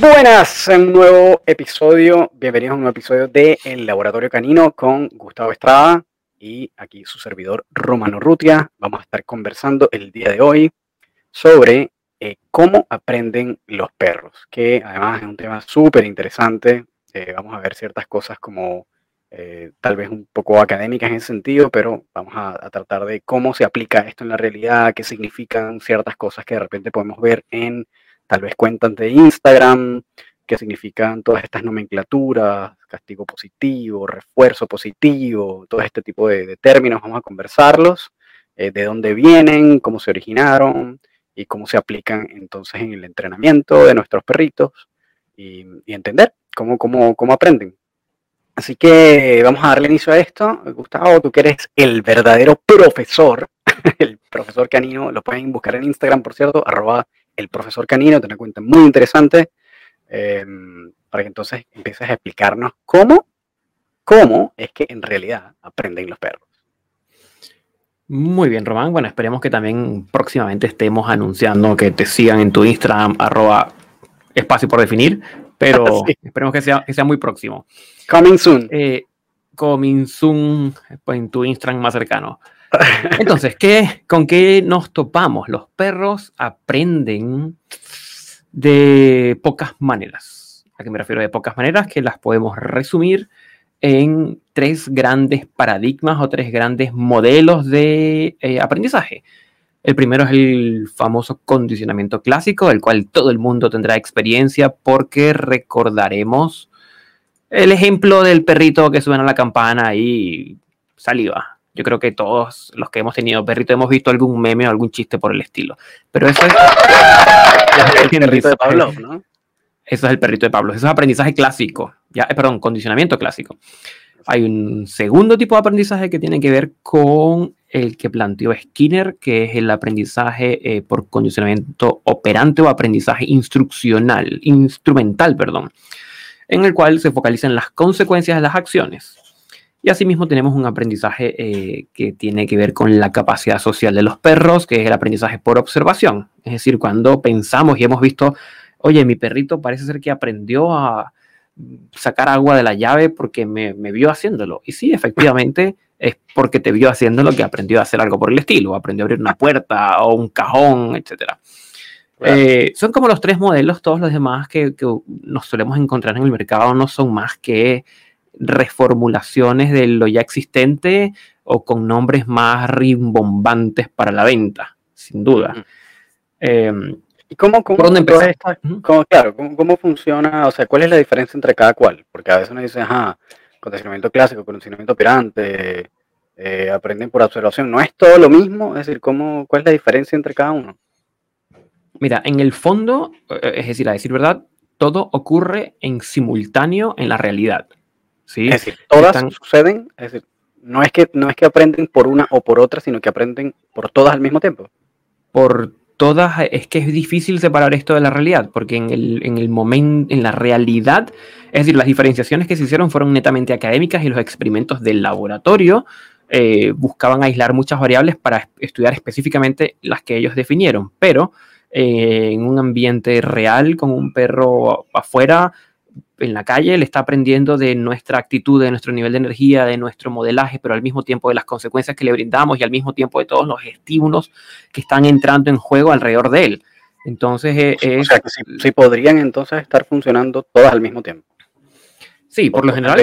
Buenas, un nuevo episodio. Bienvenidos a un nuevo episodio de El Laboratorio Canino con Gustavo Estrada y aquí su servidor Romano Rutia. Vamos a estar conversando el día de hoy sobre eh, cómo aprenden los perros, que además es un tema súper interesante. Eh, vamos a ver ciertas cosas como eh, tal vez un poco académicas en ese sentido, pero vamos a, a tratar de cómo se aplica esto en la realidad, qué significan ciertas cosas que de repente podemos ver en tal vez cuentas de Instagram, qué significan todas estas nomenclaturas, castigo positivo, refuerzo positivo, todo este tipo de, términos, vamos a conversarlos, eh, de dónde vienen, cómo se originaron y cómo se aplican entonces en el entrenamiento de nuestros perritos y, entender cómo, cómo, cómo aprenden. Así que vamos a darle inicio a esto. Gustavo, tú que eres el verdadero profesor, el profesor canino, lo pueden buscar en Instagram, por cierto, arroba el profesor canino, tiene una cuenta muy interesante, em, para que entonces empieces a explicarnos cómo, cómo es que en realidad aprenden los perros. Muy bien, Román. Bueno, esperemos que también próximamente estemos anunciando que te sigan en tu Instagram, arroba espacio por definir, pero esperemos que sea, que sea muy próximo. Coming soon. Eh, coming soon pues, en tu Instagram más cercano. Entonces, ¿qué, ¿con qué nos topamos? Los perros aprenden de pocas maneras. ¿A qué me refiero de pocas maneras? Que las podemos resumir en tres grandes paradigmas o tres grandes modelos de eh, aprendizaje. El primero es el famoso condicionamiento clásico, del cual todo el mundo tendrá experiencia porque recordaremos el ejemplo del perrito que suena la campana y saliva. Yo creo que todos los que hemos tenido perrito hemos visto algún meme o algún chiste por el estilo. Pero eso es. el perrito de Pablo, ¿no? Eso es el perrito de Pablo. Eso es aprendizaje clásico. Ya, eh, perdón, condicionamiento clásico. Hay un segundo tipo de aprendizaje que tiene que ver con el que planteó Skinner, que es el aprendizaje eh, por condicionamiento operante o aprendizaje instruccional, instrumental, perdón, en el cual se focaliza en las consecuencias de las acciones. Y asimismo tenemos un aprendizaje eh, que tiene que ver con la capacidad social de los perros, que es el aprendizaje por observación. Es decir, cuando pensamos y hemos visto, oye, mi perrito parece ser que aprendió a sacar agua de la llave porque me, vio haciéndolo. Y sí, efectivamente, es porque te vio haciéndolo que aprendió a hacer algo por el estilo, aprendió a abrir una puerta o un cajón, etc. Eh, son como los tres modelos, todos los demás que, que nos solemos encontrar en el mercado no son más que reformulaciones de lo ya existente o con nombres más rimbombantes para la venta, sin duda. Em, ¿Y cómo, cómo, ¿Por dónde empezar? claro, ¿cómo, funciona? O sea, ¿cuál es la diferencia entre cada cual? Porque a veces uno dice, ajá, condicionamiento clásico, condicionamiento operante, eh, aprenden por observación. ¿No es todo lo mismo? Es decir, ¿cómo, ¿cuál es la diferencia entre cada uno? Mira, en el fondo, eh, es decir, a decir verdad, todo ocurre en simultáneo en la realidad. Es decir, todas suceden, es decir, no es, que, no es que aprenden por una o por otra, sino que aprenden por todas al mismo tiempo. Por todas, es que es difícil separar esto de la realidad, porque en el, en el momento, en la realidad, es decir, las diferenciaciones que se hicieron fueron netamente académicas y los experimentos del laboratorio eh, buscaban aislar muchas variables para estudiar específicamente las que ellos definieron, pero eh, en un ambiente real, con un perro afuera, en la calle, le está aprendiendo de nuestra actitud, de nuestro nivel de energía, de nuestro modelaje, pero al mismo tiempo de las consecuencias que le brindamos y al mismo tiempo de todos los estímulos que están entrando en juego alrededor de él. Entonces, eh, o sea, que sí, podrían entonces estar funcionando todas al mismo tiempo. Sí, por lo general.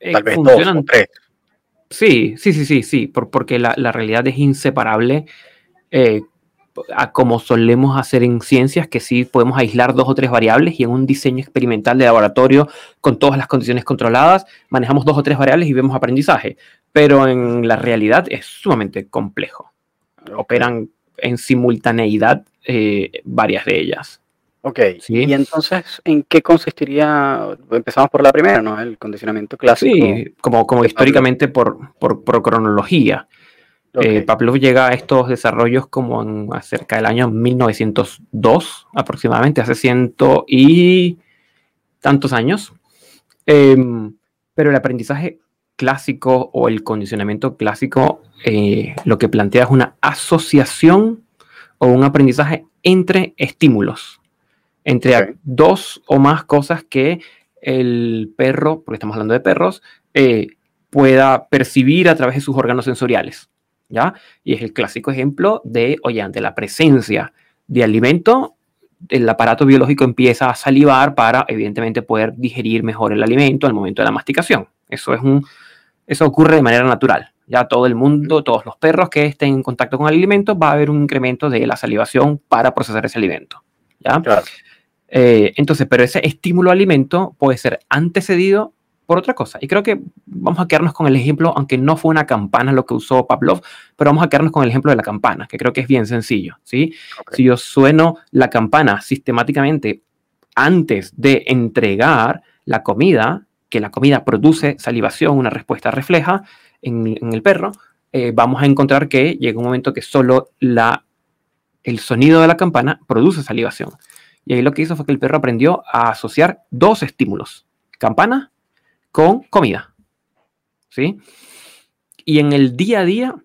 Eh, tal vez, funcionan, dos o tres. Sí, sí, sí, sí, sí, porque la, realidad es inseparable. Eh, a como solemos hacer en ciencias, que sí podemos aislar dos o tres variables y en un diseño experimental de laboratorio con todas las condiciones controladas, manejamos dos o tres variables y vemos aprendizaje. Pero en la realidad es sumamente complejo. Operan en simultaneidad eh, varias de ellas. Ok, ¿Sí? y entonces, ¿en qué consistiría? Empezamos por la primera, ¿no? El condicionamiento clásico. Sí, como, como históricamente por, por, por cronología. Eh, Pavlov llega a estos desarrollos como en cerca del año 1902, aproximadamente, hace ciento y tantos años. Em, pero el aprendizaje clásico o el condicionamiento clásico eh, lo que plantea es una asociación o un aprendizaje entre estímulos. entre dos o más cosas que el perro, porque estamos hablando de perros, eh, pueda percibir a través de sus órganos sensoriales. ¿Ya? Y es el clásico ejemplo de, oye, ante la presencia de alimento, el aparato biológico empieza a salivar para, evidentemente, poder digerir mejor el alimento al momento de la masticación. Eso, es un, eso ocurre de manera natural. Ya todo el mundo, todos los perros que estén en contacto con el alimento, va a haber un incremento de la salivación para procesar ese alimento. ¿ya? Eh, entonces, pero ese estímulo alimento puede ser antecedido por otra cosa. Y creo que vamos a quedarnos con el ejemplo, aunque no fue una campana lo que usó Pavlov, pero vamos a quedarnos con el ejemplo de la campana, que creo que es bien sencillo. ¿sí? Si yo sueno la campana sistemáticamente antes de entregar la comida, que la comida produce salivación, una respuesta refleja en, el perro, eh, vamos a encontrar que llega un momento que solo la, el sonido de la campana produce salivación. Y ahí lo que hizo fue que el perro aprendió a asociar dos estímulos, campana con comida. ¿Sí? Y en el día a día,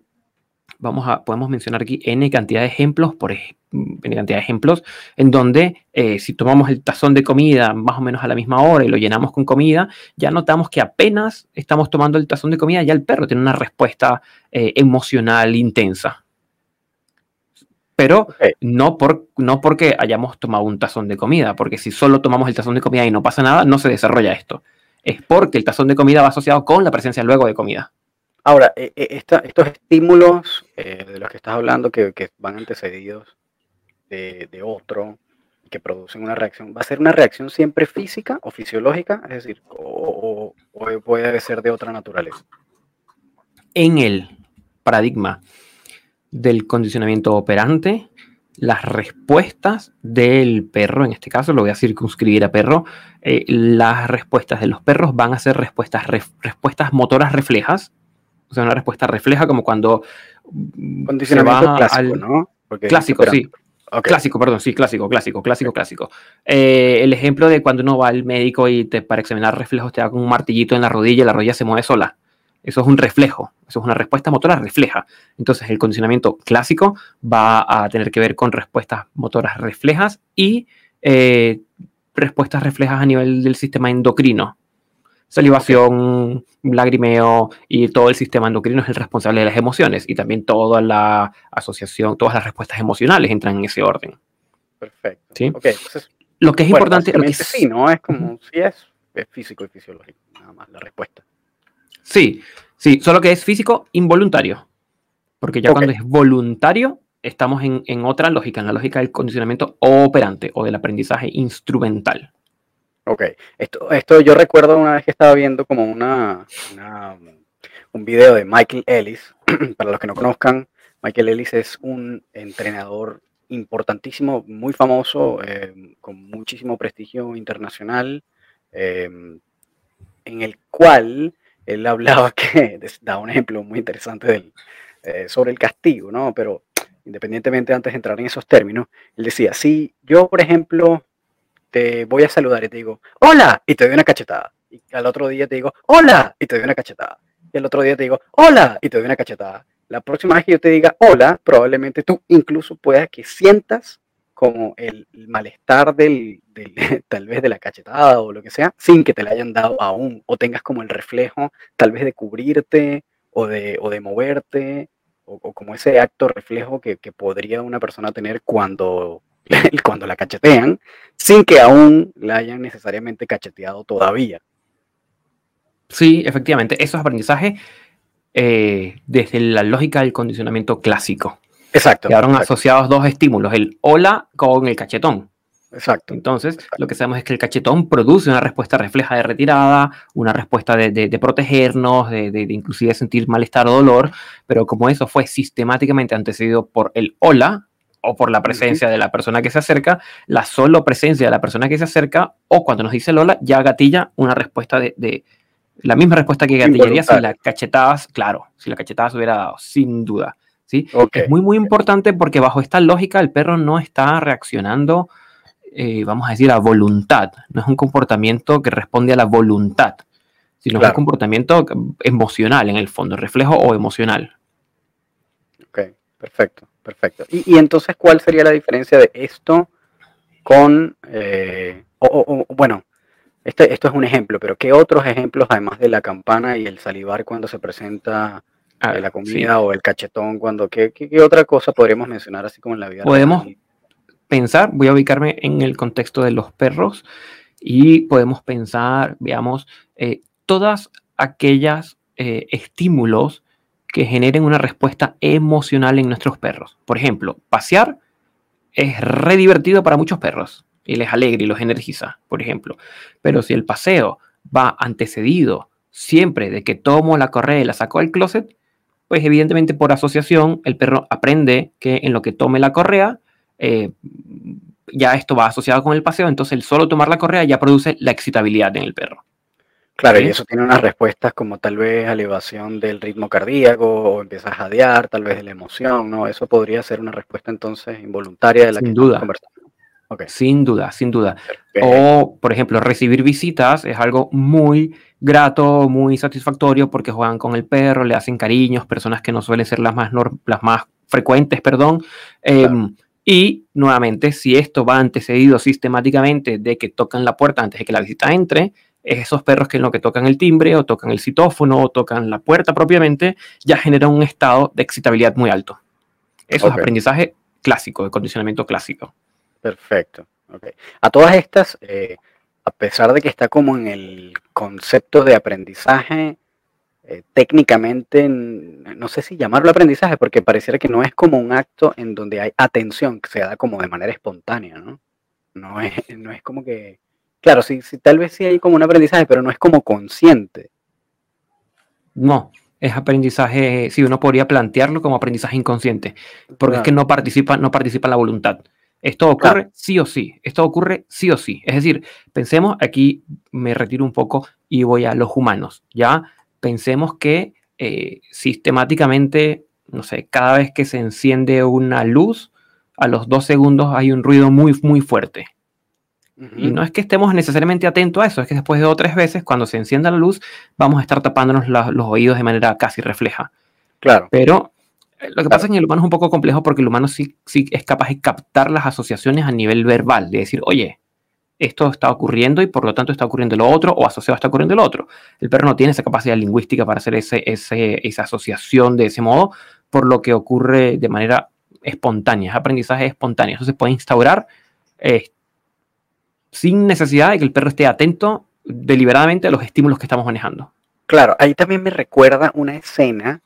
vamos a, podemos mencionar aquí N cantidad de ejemplos, por N cantidad de ejemplos, en donde eh, si tomamos el tazón de comida más o menos a la misma hora y lo llenamos con comida, ya notamos que apenas estamos tomando el tazón de comida, ya el perro tiene una respuesta eh, emocional intensa. Pero no, por, no porque hayamos tomado un tazón de comida, porque si solo tomamos el tazón de comida y no pasa nada, no se desarrolla esto es porque el tazón de comida va asociado con la presencia luego de comida. Ahora, eh, eh, estos estímulos eh, de los que estás hablando que, van antecedidos de, otro, que producen una reacción, ¿va a ser una reacción siempre física o fisiológica? Es decir, o, puede ser de otra naturaleza. En el paradigma del condicionamiento operante, las respuestas del perro, en este caso lo voy a circunscribir a perro, eh, las respuestas de los perros van a ser respuestas, respuestas motoras reflejas, o sea, una respuesta refleja como cuando Condicionamiento clásico, ¿no? clásico, sí. Clásico, perdón, sí, clásico, clásico, clásico, clásico. Eh, el ejemplo de cuando uno va al médico y te, para examinar reflejos te da con un martillito en la rodilla y la rodilla se mueve sola. Eso es un reflejo, eso es una respuesta motora refleja. Entonces el condicionamiento clásico va a tener que ver con respuestas motoras reflejas y eh, respuestas reflejas a nivel del sistema endocrino. Salivación, lagrimeo y todo el sistema endocrino es el responsable de las emociones y también toda la asociación, todas las respuestas emocionales entran en ese orden. Perfecto. ¿Sí? lo que es importante... Lo sí, ¿no? Es como, si es físico y fisiológico, nada más la respuesta. Sí, sí, solo que es físico involuntario. Porque ya cuando es voluntario, estamos en, otra lógica, en la lógica del condicionamiento operante o del aprendizaje instrumental. Ok, esto, esto yo recuerdo una vez que estaba viendo como una, un video de Michael Ellis. Para los que no conozcan, Michael Ellis es un entrenador importantísimo, muy famoso, eh, con muchísimo prestigio internacional, eh, en el cual él hablaba que, da un ejemplo muy interesante eh, sobre el castigo, ¿no? Pero independientemente antes de entrar en esos términos, él decía, si yo, por ejemplo, te voy a saludar y te digo, hola, y te doy una cachetada. Y al otro día te digo, hola, y te doy una cachetada. Y al otro día te digo, hola, y te doy una cachetada. La próxima vez que yo te diga hola, probablemente tú incluso puedas que sientas como el, malestar del, tal vez de la cachetada o lo que sea, sin que te la hayan dado aún, o tengas como el reflejo tal vez de cubrirte o de, o de moverte, o, como ese acto reflejo que, podría una persona tener cuando, cuando la cachetean, sin que aún la hayan necesariamente cacheteado todavía. Sí, efectivamente, eso es aprendizaje eh, desde la lógica del condicionamiento clásico. Exacto. Quedaron asociados dos estímulos, el hola con el cachetón. Exacto. Entonces, lo que sabemos es que el cachetón produce una respuesta refleja de retirada, una respuesta de, protegernos, de, inclusive sentir malestar o dolor, pero como eso fue sistemáticamente antecedido por el hola o por la presencia de la persona que se acerca, la solo presencia de la persona que se acerca o cuando nos dice el hola ya gatilla una respuesta de, la misma respuesta que gatillaría si la cachetadas, claro, si la cachetada se hubiera dado, sin duda. Es muy, muy importante porque bajo esta lógica el perro no está reaccionando, eh, vamos a decir, a voluntad. No es un comportamiento que responde a la voluntad, sino es un comportamiento emocional en el fondo, reflejo o emocional. Ok, perfecto, perfecto. Y, entonces, ¿cuál sería la diferencia de esto con, eh, o, bueno, este, esto es un ejemplo, pero ¿qué otros ejemplos, además de la campana y el salivar cuando se presenta ah, eh, la comida o el cachetón, cuando, ¿qué, ¿qué, otra cosa podríamos mencionar así como en la vida? Podemos pensar, voy a ubicarme en el contexto de los perros y podemos pensar, veamos, eh, todas aquellas estímulos que generen una respuesta emocional en nuestros perros. Por ejemplo, pasear es re divertido para muchos perros y les alegra y los energiza, por ejemplo. Pero si el paseo va antecedido siempre de que tomo la correa y la saco del closet, pues evidentemente por asociación el perro aprende que en lo que tome la correa, eh, ya esto va asociado con el paseo, entonces el solo tomar la correa ya produce la excitabilidad en el perro. Claro, y eso tiene unas respuestas como tal vez elevación del ritmo cardíaco o empiezas a jadear, tal vez de la emoción, ¿no? Eso podría ser una respuesta entonces involuntaria de la sin duda. Sin duda, sin duda. O, por ejemplo, recibir visitas es algo muy grato, muy satisfactorio porque juegan con el perro, le hacen cariños, personas que no suelen ser las más, las más frecuentes, perdón. Em, y nuevamente, si esto va antecedido sistemáticamente de que tocan la puerta antes de que la visita entre, esos perros que en lo que tocan el timbre o tocan el citófono o tocan la puerta propiamente, ya generan un estado de excitabilidad muy alto. Eso es aprendizaje clásico, de condicionamiento clásico. Perfecto. A todas estas, eh, a pesar de que está como en el concepto de aprendizaje, eh, técnicamente, no sé si llamarlo aprendizaje, porque pareciera que no es como un acto en donde hay atención, que se da como de manera espontánea, ¿no? No es, no es como que Claro, sí, sí, tal vez sí hay como un aprendizaje, pero no es como consciente. No, es aprendizaje, sí, uno podría plantearlo como aprendizaje inconsciente, porque es que no participa, no participa la voluntad. Esto ocurre sí o sí, esto ocurre sí o sí. Es decir, pensemos, aquí me retiro un poco y voy a los humanos, ¿ya? Pensemos que eh, sistemáticamente, no sé, cada vez que se enciende una luz, a los dos segundos hay un ruido muy, muy fuerte, y no es que estemos necesariamente atentos a eso, es que después de dos o tres veces, cuando se encienda la luz, vamos a estar tapándonos los oídos de manera casi refleja. Claro. Pero lo que pasa es que el humano es un poco complejo porque el humano sí, sí es capaz de captar las asociaciones a nivel verbal, de decir, oye, esto está ocurriendo y por lo tanto está ocurriendo lo otro o asociado está ocurriendo lo otro. El perro no tiene esa capacidad lingüística para hacer ese, ese, esa asociación de ese modo, por lo que ocurre de manera espontánea, es aprendizaje espontáneo. Eso se puede instaurar este, sin necesidad de que el perro esté atento deliberadamente a los estímulos que estamos manejando. Claro, ahí también me recuerda una escena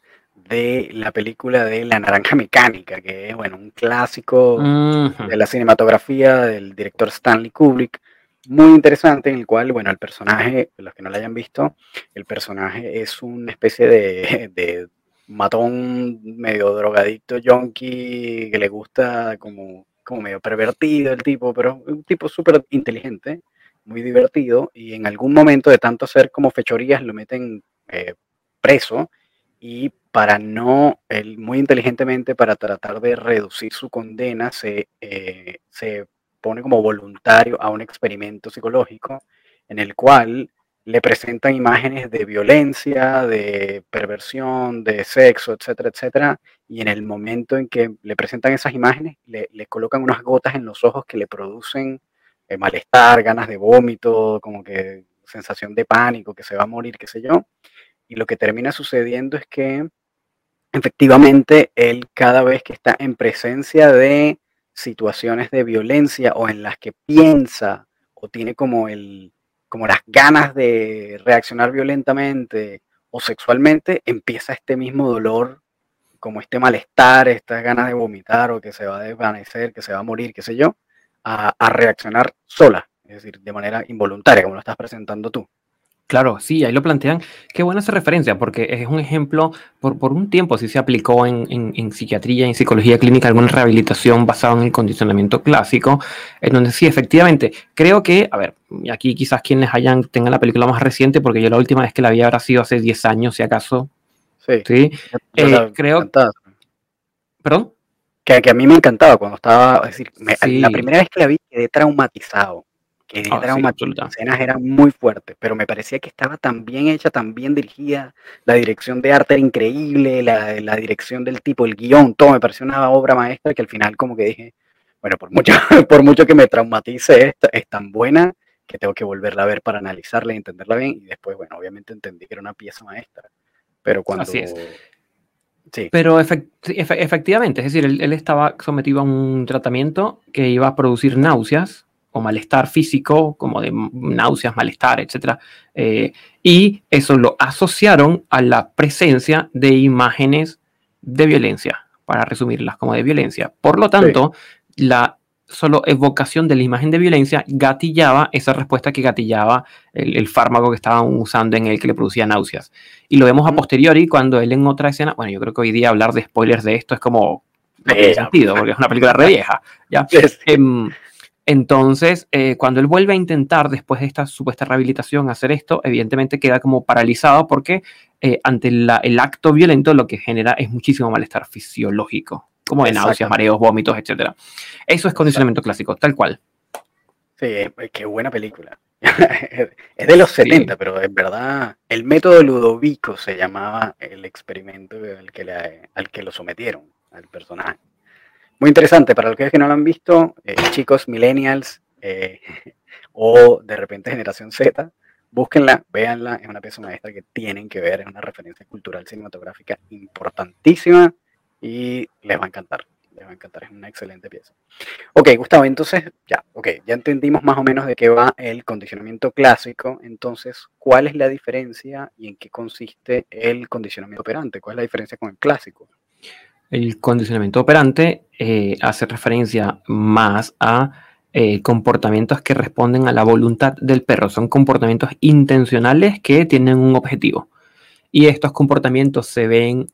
de la película de La Naranja Mecánica, que es bueno, un clásico de la cinematografía del director Stanley Kubrick, muy interesante, en el cual, bueno, el personaje, los que no lo hayan visto, el personaje es una especie de, de matón medio drogadicto, junkie, que le gusta como como medio pervertido el tipo, pero un tipo súper inteligente, muy divertido, y en algún momento de tanto hacer como fechorías lo meten eh, preso, y para no, él muy inteligentemente, para tratar de reducir su condena, se, eh, se pone como voluntario a un experimento psicológico en el cual le presentan imágenes de violencia, de perversión, de sexo, etcétera, etcétera, y en el momento en que le presentan esas imágenes, le, colocan unas gotas en los ojos que le producen eh, malestar, ganas de vómito, como que sensación de pánico, que se va a morir, qué sé yo, y lo que termina sucediendo es que efectivamente él cada vez que está en presencia de situaciones de violencia o en las que piensa o tiene como el como las ganas de reaccionar violentamente o sexualmente, empieza este mismo dolor, como este malestar, estas ganas de vomitar o que se va a desvanecer, que se va a morir, qué sé yo, a, a reaccionar sola, es decir, de manera involuntaria, como lo estás presentando tú. Claro, sí, ahí lo plantean. Qué buena esa referencia, porque es un ejemplo, por, por un tiempo sí se aplicó en, en, en, psiquiatría, en psicología clínica, alguna rehabilitación basada en el condicionamiento clásico, en donde sí, efectivamente, creo que, a ver, aquí quizás quienes hayan, tengan la película más reciente, porque yo la última vez que la vi habrá sido hace 10 años, si acaso. Sí. ¿sí? Eh, creo... ¿Perdón? Que, que, a mí me encantaba cuando estaba, es decir, la primera vez que la vi quedé traumatizado que oh, las escenas eran muy fuertes, pero me parecía que estaba tan bien hecha, tan bien dirigida, la dirección de arte era increíble, la, la dirección del tipo, el guion, todo, me pareció una obra maestra que al final como que dije, bueno, por mucho, por mucho que me traumatice esta, es tan buena que tengo que volverla a ver para analizarla y entenderla bien. Y después, bueno, obviamente entendí que era una pieza maestra. Pero cuando... Así es. Sí. Pero efectivamente, es decir, él, estaba sometido a un tratamiento que iba a producir náuseas o malestar físico, como de náuseas, malestar, etc. Eh, y eso lo asociaron a la presencia de imágenes de violencia, para resumirlas como de violencia. Por lo tanto, la solo evocación de la imagen de violencia gatillaba esa respuesta que gatillaba el, fármaco que estaban usando en él que le producía náuseas. Y lo vemos a posteriori cuando él en otra escena, bueno, yo creo que hoy día hablar de spoilers de esto es como no tiene sentido, porque es una película re vieja. ¿ya? Em, entonces, eh, cuando él vuelve a intentar, después de esta supuesta rehabilitación, hacer esto, evidentemente queda como paralizado porque eh, ante el acto violento lo que genera es muchísimo malestar fisiológico como de náuseas, mareos, vómitos, etc. Eso es condicionamiento clásico, tal cual. Sí, qué buena película. es de los 70, pero en verdad el método Ludovico se llamaba el experimento al que, le, al que lo sometieron al personaje. Muy interesante, para los que no lo han visto, eh, chicos, millennials eh, o de repente generación Z, búsquenla, véanla, es una pieza maestra que tienen que ver, es una referencia cultural cinematográfica importantísima y les va a encantar. Les va a encantar, es una excelente pieza. Ok, Gustavo, entonces ya, ok, ya entendimos más o menos de qué va el condicionamiento clásico. Entonces, ¿cuál es la diferencia y en qué consiste el condicionamiento operante? ¿Cuál es la diferencia con el clásico? El condicionamiento operante eh, hace referencia más a eh, comportamientos que responden a la voluntad del perro. Son comportamientos intencionales que tienen un objetivo. Y estos comportamientos se ven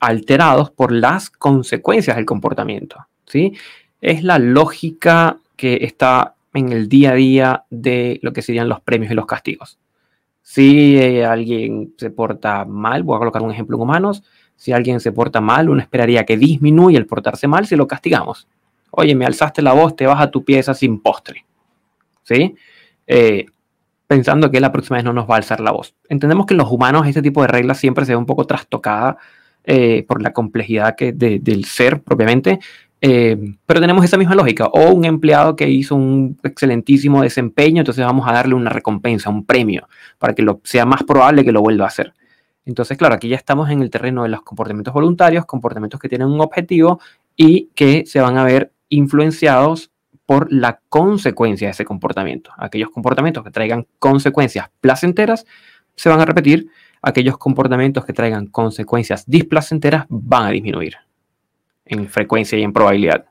alterados por las consecuencias del comportamiento. ¿sí? Es la lógica que está en el día a día de lo que serían los premios y los castigos. Si eh, alguien se porta mal, voy a colocar un ejemplo en humanos, si alguien se porta mal, uno esperaría que disminuya el portarse mal si lo castigamos. Oye, me alzaste la voz, te vas a tu pieza sin postre. ¿Sí? Eh, pensando que la próxima vez no nos va a alzar la voz. Entendemos que en los humanos este tipo de reglas siempre se ve un poco trastocada eh, por la complejidad que del ser propiamente. Eh, pero tenemos esa misma lógica. O un empleado que hizo un excelentísimo desempeño, entonces vamos a darle una recompensa, un premio, para que lo, sea más probable que lo vuelva a hacer. Entonces, claro, aquí ya estamos en el terreno de los comportamientos voluntarios, comportamientos que tienen un objetivo y que se van a ver influenciados por la consecuencia de ese comportamiento. Aquellos comportamientos que traigan consecuencias placenteras se van a repetir aquellos comportamientos que traigan consecuencias displacenteras van a disminuir en frecuencia y en probabilidad.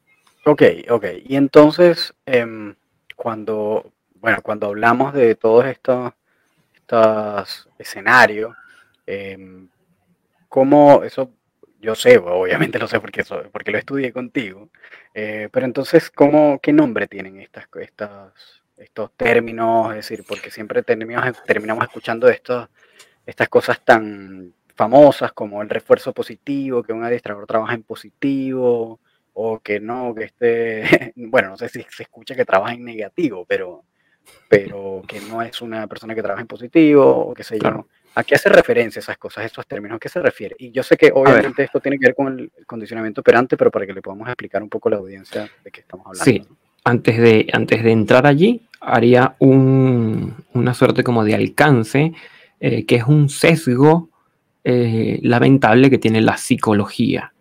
Ok, ok. Y entonces, em, cuando, bueno, cuando hablamos de todos estos, estos escenarios, eh, ¿cómo eso? Yo sé, obviamente lo sé porque, porque lo estudié contigo, eh, pero entonces, ¿cómo, ¿qué nombre tienen estas, estas, estos términos? Es decir, porque siempre terminamos, terminamos escuchando estos estas cosas tan famosas como el refuerzo positivo, que un adiestrador trabaja en positivo, o que no, que esté, bueno, no sé si se escucha que trabaja en negativo, pero, pero que no es una persona que trabaja en positivo, o qué sé yo. ¿A qué hace referencia esas cosas, esos términos? ¿A qué se refiere? Y yo sé que obviamente esto tiene que ver con el condicionamiento operante, pero para que le podamos explicar un poco a la audiencia de qué estamos hablando. Sí, antes, de, antes de entrar allí, haría un, una suerte como de alcance eh, que es un sesgo eh, lamentable que tiene la psicología.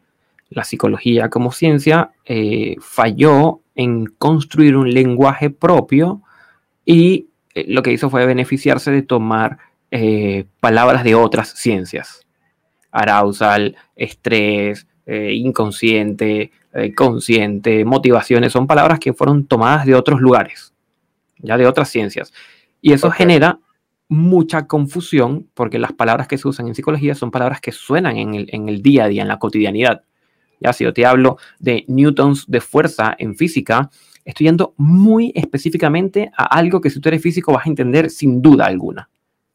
La psicología como ciencia eh, falló en construir un lenguaje propio y lo que hizo fue beneficiarse de tomar palabras de otras ciencias. Arousal, estrés, inconsciente, consciente, motivaciones, son palabras que fueron tomadas de otros lugares, ya de otras ciencias. Y eso genera mucha confusión porque las palabras que se usan en psicología son palabras que suenan en el, día a día, en la cotidianidad. Ya si yo te hablo de newtons de fuerza en física, estoy yendo muy específicamente a algo que si tú eres físico vas a entender sin duda alguna.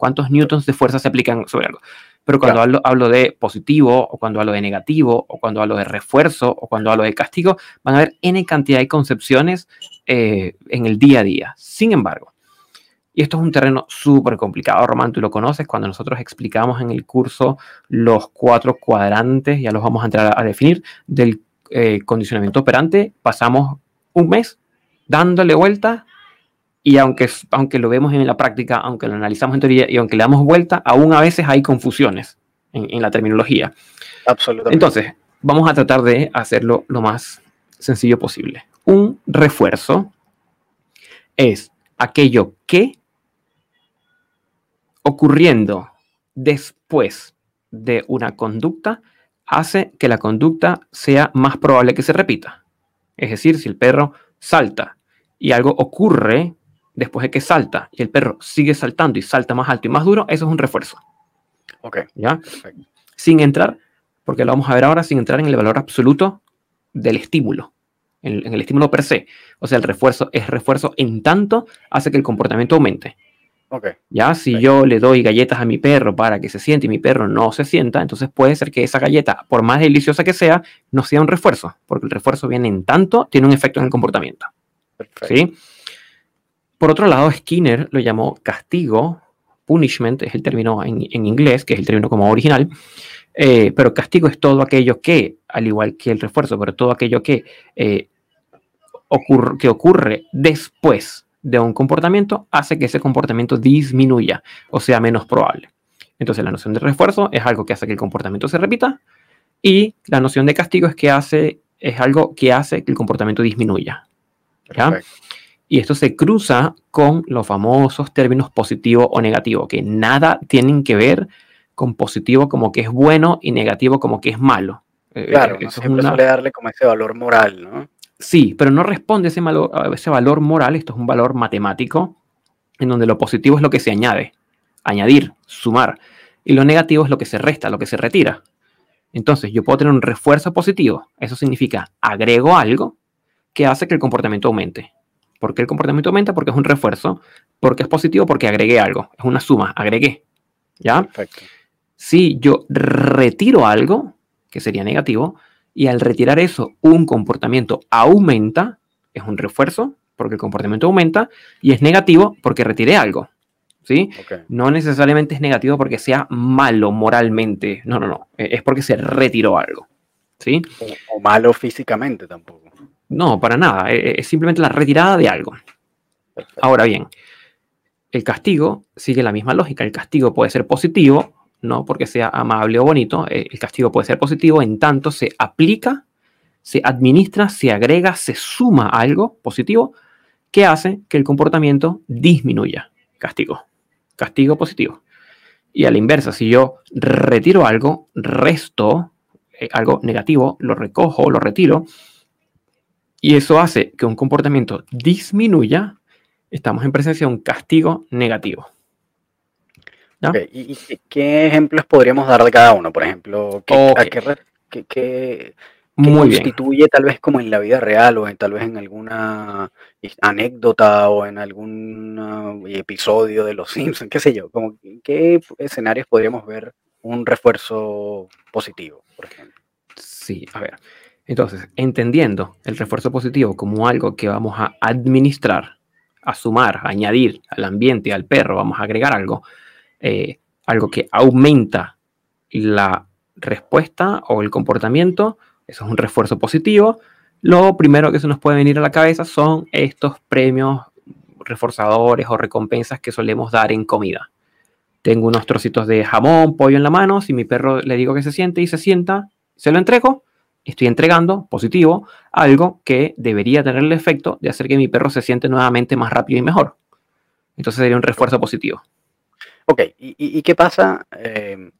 ¿Cuántos newtons de fuerza se aplican sobre algo? Pero cuando hablo, hablo, de positivo, o cuando hablo de negativo, o cuando hablo de refuerzo, o cuando hablo de castigo, van a haber N cantidad de concepciones eh, en el día a día. Sin embargo, y esto es un terreno súper complicado, Román, tú lo conoces, cuando nosotros explicamos en el curso los cuatro cuadrantes, ya los vamos a entrar a, definir, del eh, condicionamiento operante, pasamos un mes dándole vuelta y aunque, aunque lo vemos en la práctica, aunque lo analizamos en teoría y aunque le damos vuelta, aún a veces hay confusiones en, la terminología. Absolutamente. Entonces, vamos a tratar de hacerlo lo más sencillo posible. Un refuerzo es aquello que ocurriendo después de una conducta hace que la conducta sea más probable que se repita. Es decir, si el perro salta y algo ocurre después de que salta y el perro sigue saltando y salta más alto y más duro, eso es un refuerzo. Ok. ¿Ya? Sin entrar, porque lo vamos a ver ahora, sin entrar en el valor absoluto del estímulo, en, en el estímulo per se. O sea, el refuerzo es refuerzo en tanto hace que el comportamiento aumente. Ya, si yo le doy galletas a mi perro para que se siente y mi perro no se sienta, entonces puede ser que esa galleta, por más deliciosa que sea, no sea un refuerzo, porque el refuerzo viene en tanto, tiene un efecto en el comportamiento. ¿Sí? Por otro lado, Skinner lo llamó castigo, punishment es el término en, inglés, que es el término como original, eh, pero castigo es todo aquello que, al igual que el refuerzo, pero todo aquello que, eh, que ocurre después de un comportamiento hace que ese comportamiento disminuya o sea menos probable. Entonces la noción de refuerzo es algo que hace que el comportamiento se repita y la noción de castigo es que hace es algo que hace que el comportamiento disminuya. Y esto se cruza con los famosos términos positivo o negativo, que nada tienen que ver con positivo como que es bueno y negativo como que es malo. Eh, claro, eso siempre suele darle como ese valor moral, ¿no? Sí, pero no responde ese ese valor moral, esto es un valor matemático, en donde lo positivo es lo que se añade, añadir, sumar, y lo negativo es lo que se resta, lo que se retira. Entonces, yo puedo tener un refuerzo positivo, eso significa agrego algo que hace que el comportamiento aumente. ¿Por qué el comportamiento aumenta? Porque es un refuerzo, porque es positivo, porque agregué algo, es una suma, agregué. ¿Ya? Si yo retiro algo, que sería negativo, y al retirar eso, un comportamiento aumenta, es un refuerzo, porque el comportamiento aumenta, y es negativo porque retiré algo. ¿Sí? No necesariamente es negativo porque sea malo moralmente. No, no, no. Es porque se retiró algo. ¿Sí? O, malo físicamente tampoco. No, para nada. E, e, es simplemente la retirada de algo. Ahora bien, el castigo sigue la misma lógica. El castigo puede ser positivo no porque sea amable o bonito, eh, el castigo puede ser positivo en tanto se aplica, se administra, se agrega, se suma algo positivo que hace que el comportamiento disminuya. Castigo. Castigo positivo. Y a la inversa, si yo retiro algo, resto eh, algo negativo, lo recojo, lo retiro, y eso hace que un comportamiento disminuya, estamos en presencia de un castigo negativo. ¿Y, qué ejemplos podríamos dar de cada uno? Por ejemplo, ¿qué, constituye tal vez como en la vida real o en, tal vez en alguna anécdota o en algún ah, episodio de Los Simpsons, qué sé yo? Como, ¿Qué escenarios podríamos ver un refuerzo positivo, por ejemplo? Sí, a ver. Entonces, entendiendo el refuerzo positivo como algo que vamos a administrar, a sumar, a añadir al ambiente, al perro, vamos a agregar algo, eh, algo que aumenta la respuesta o el comportamiento, eso es un refuerzo positivo. Lo primero que se nos puede venir a la cabeza son estos premios reforzadores o recompensas que solemos dar en comida. Tengo unos trocitos de jamón, pollo en la mano, si mi perro le digo que se siente y se sienta, se lo entrego, estoy entregando positivo algo que debería tener el efecto de hacer que mi perro se siente nuevamente más rápido y mejor. Entonces sería un refuerzo positivo. Ok, ¿y, qué pasa? Em,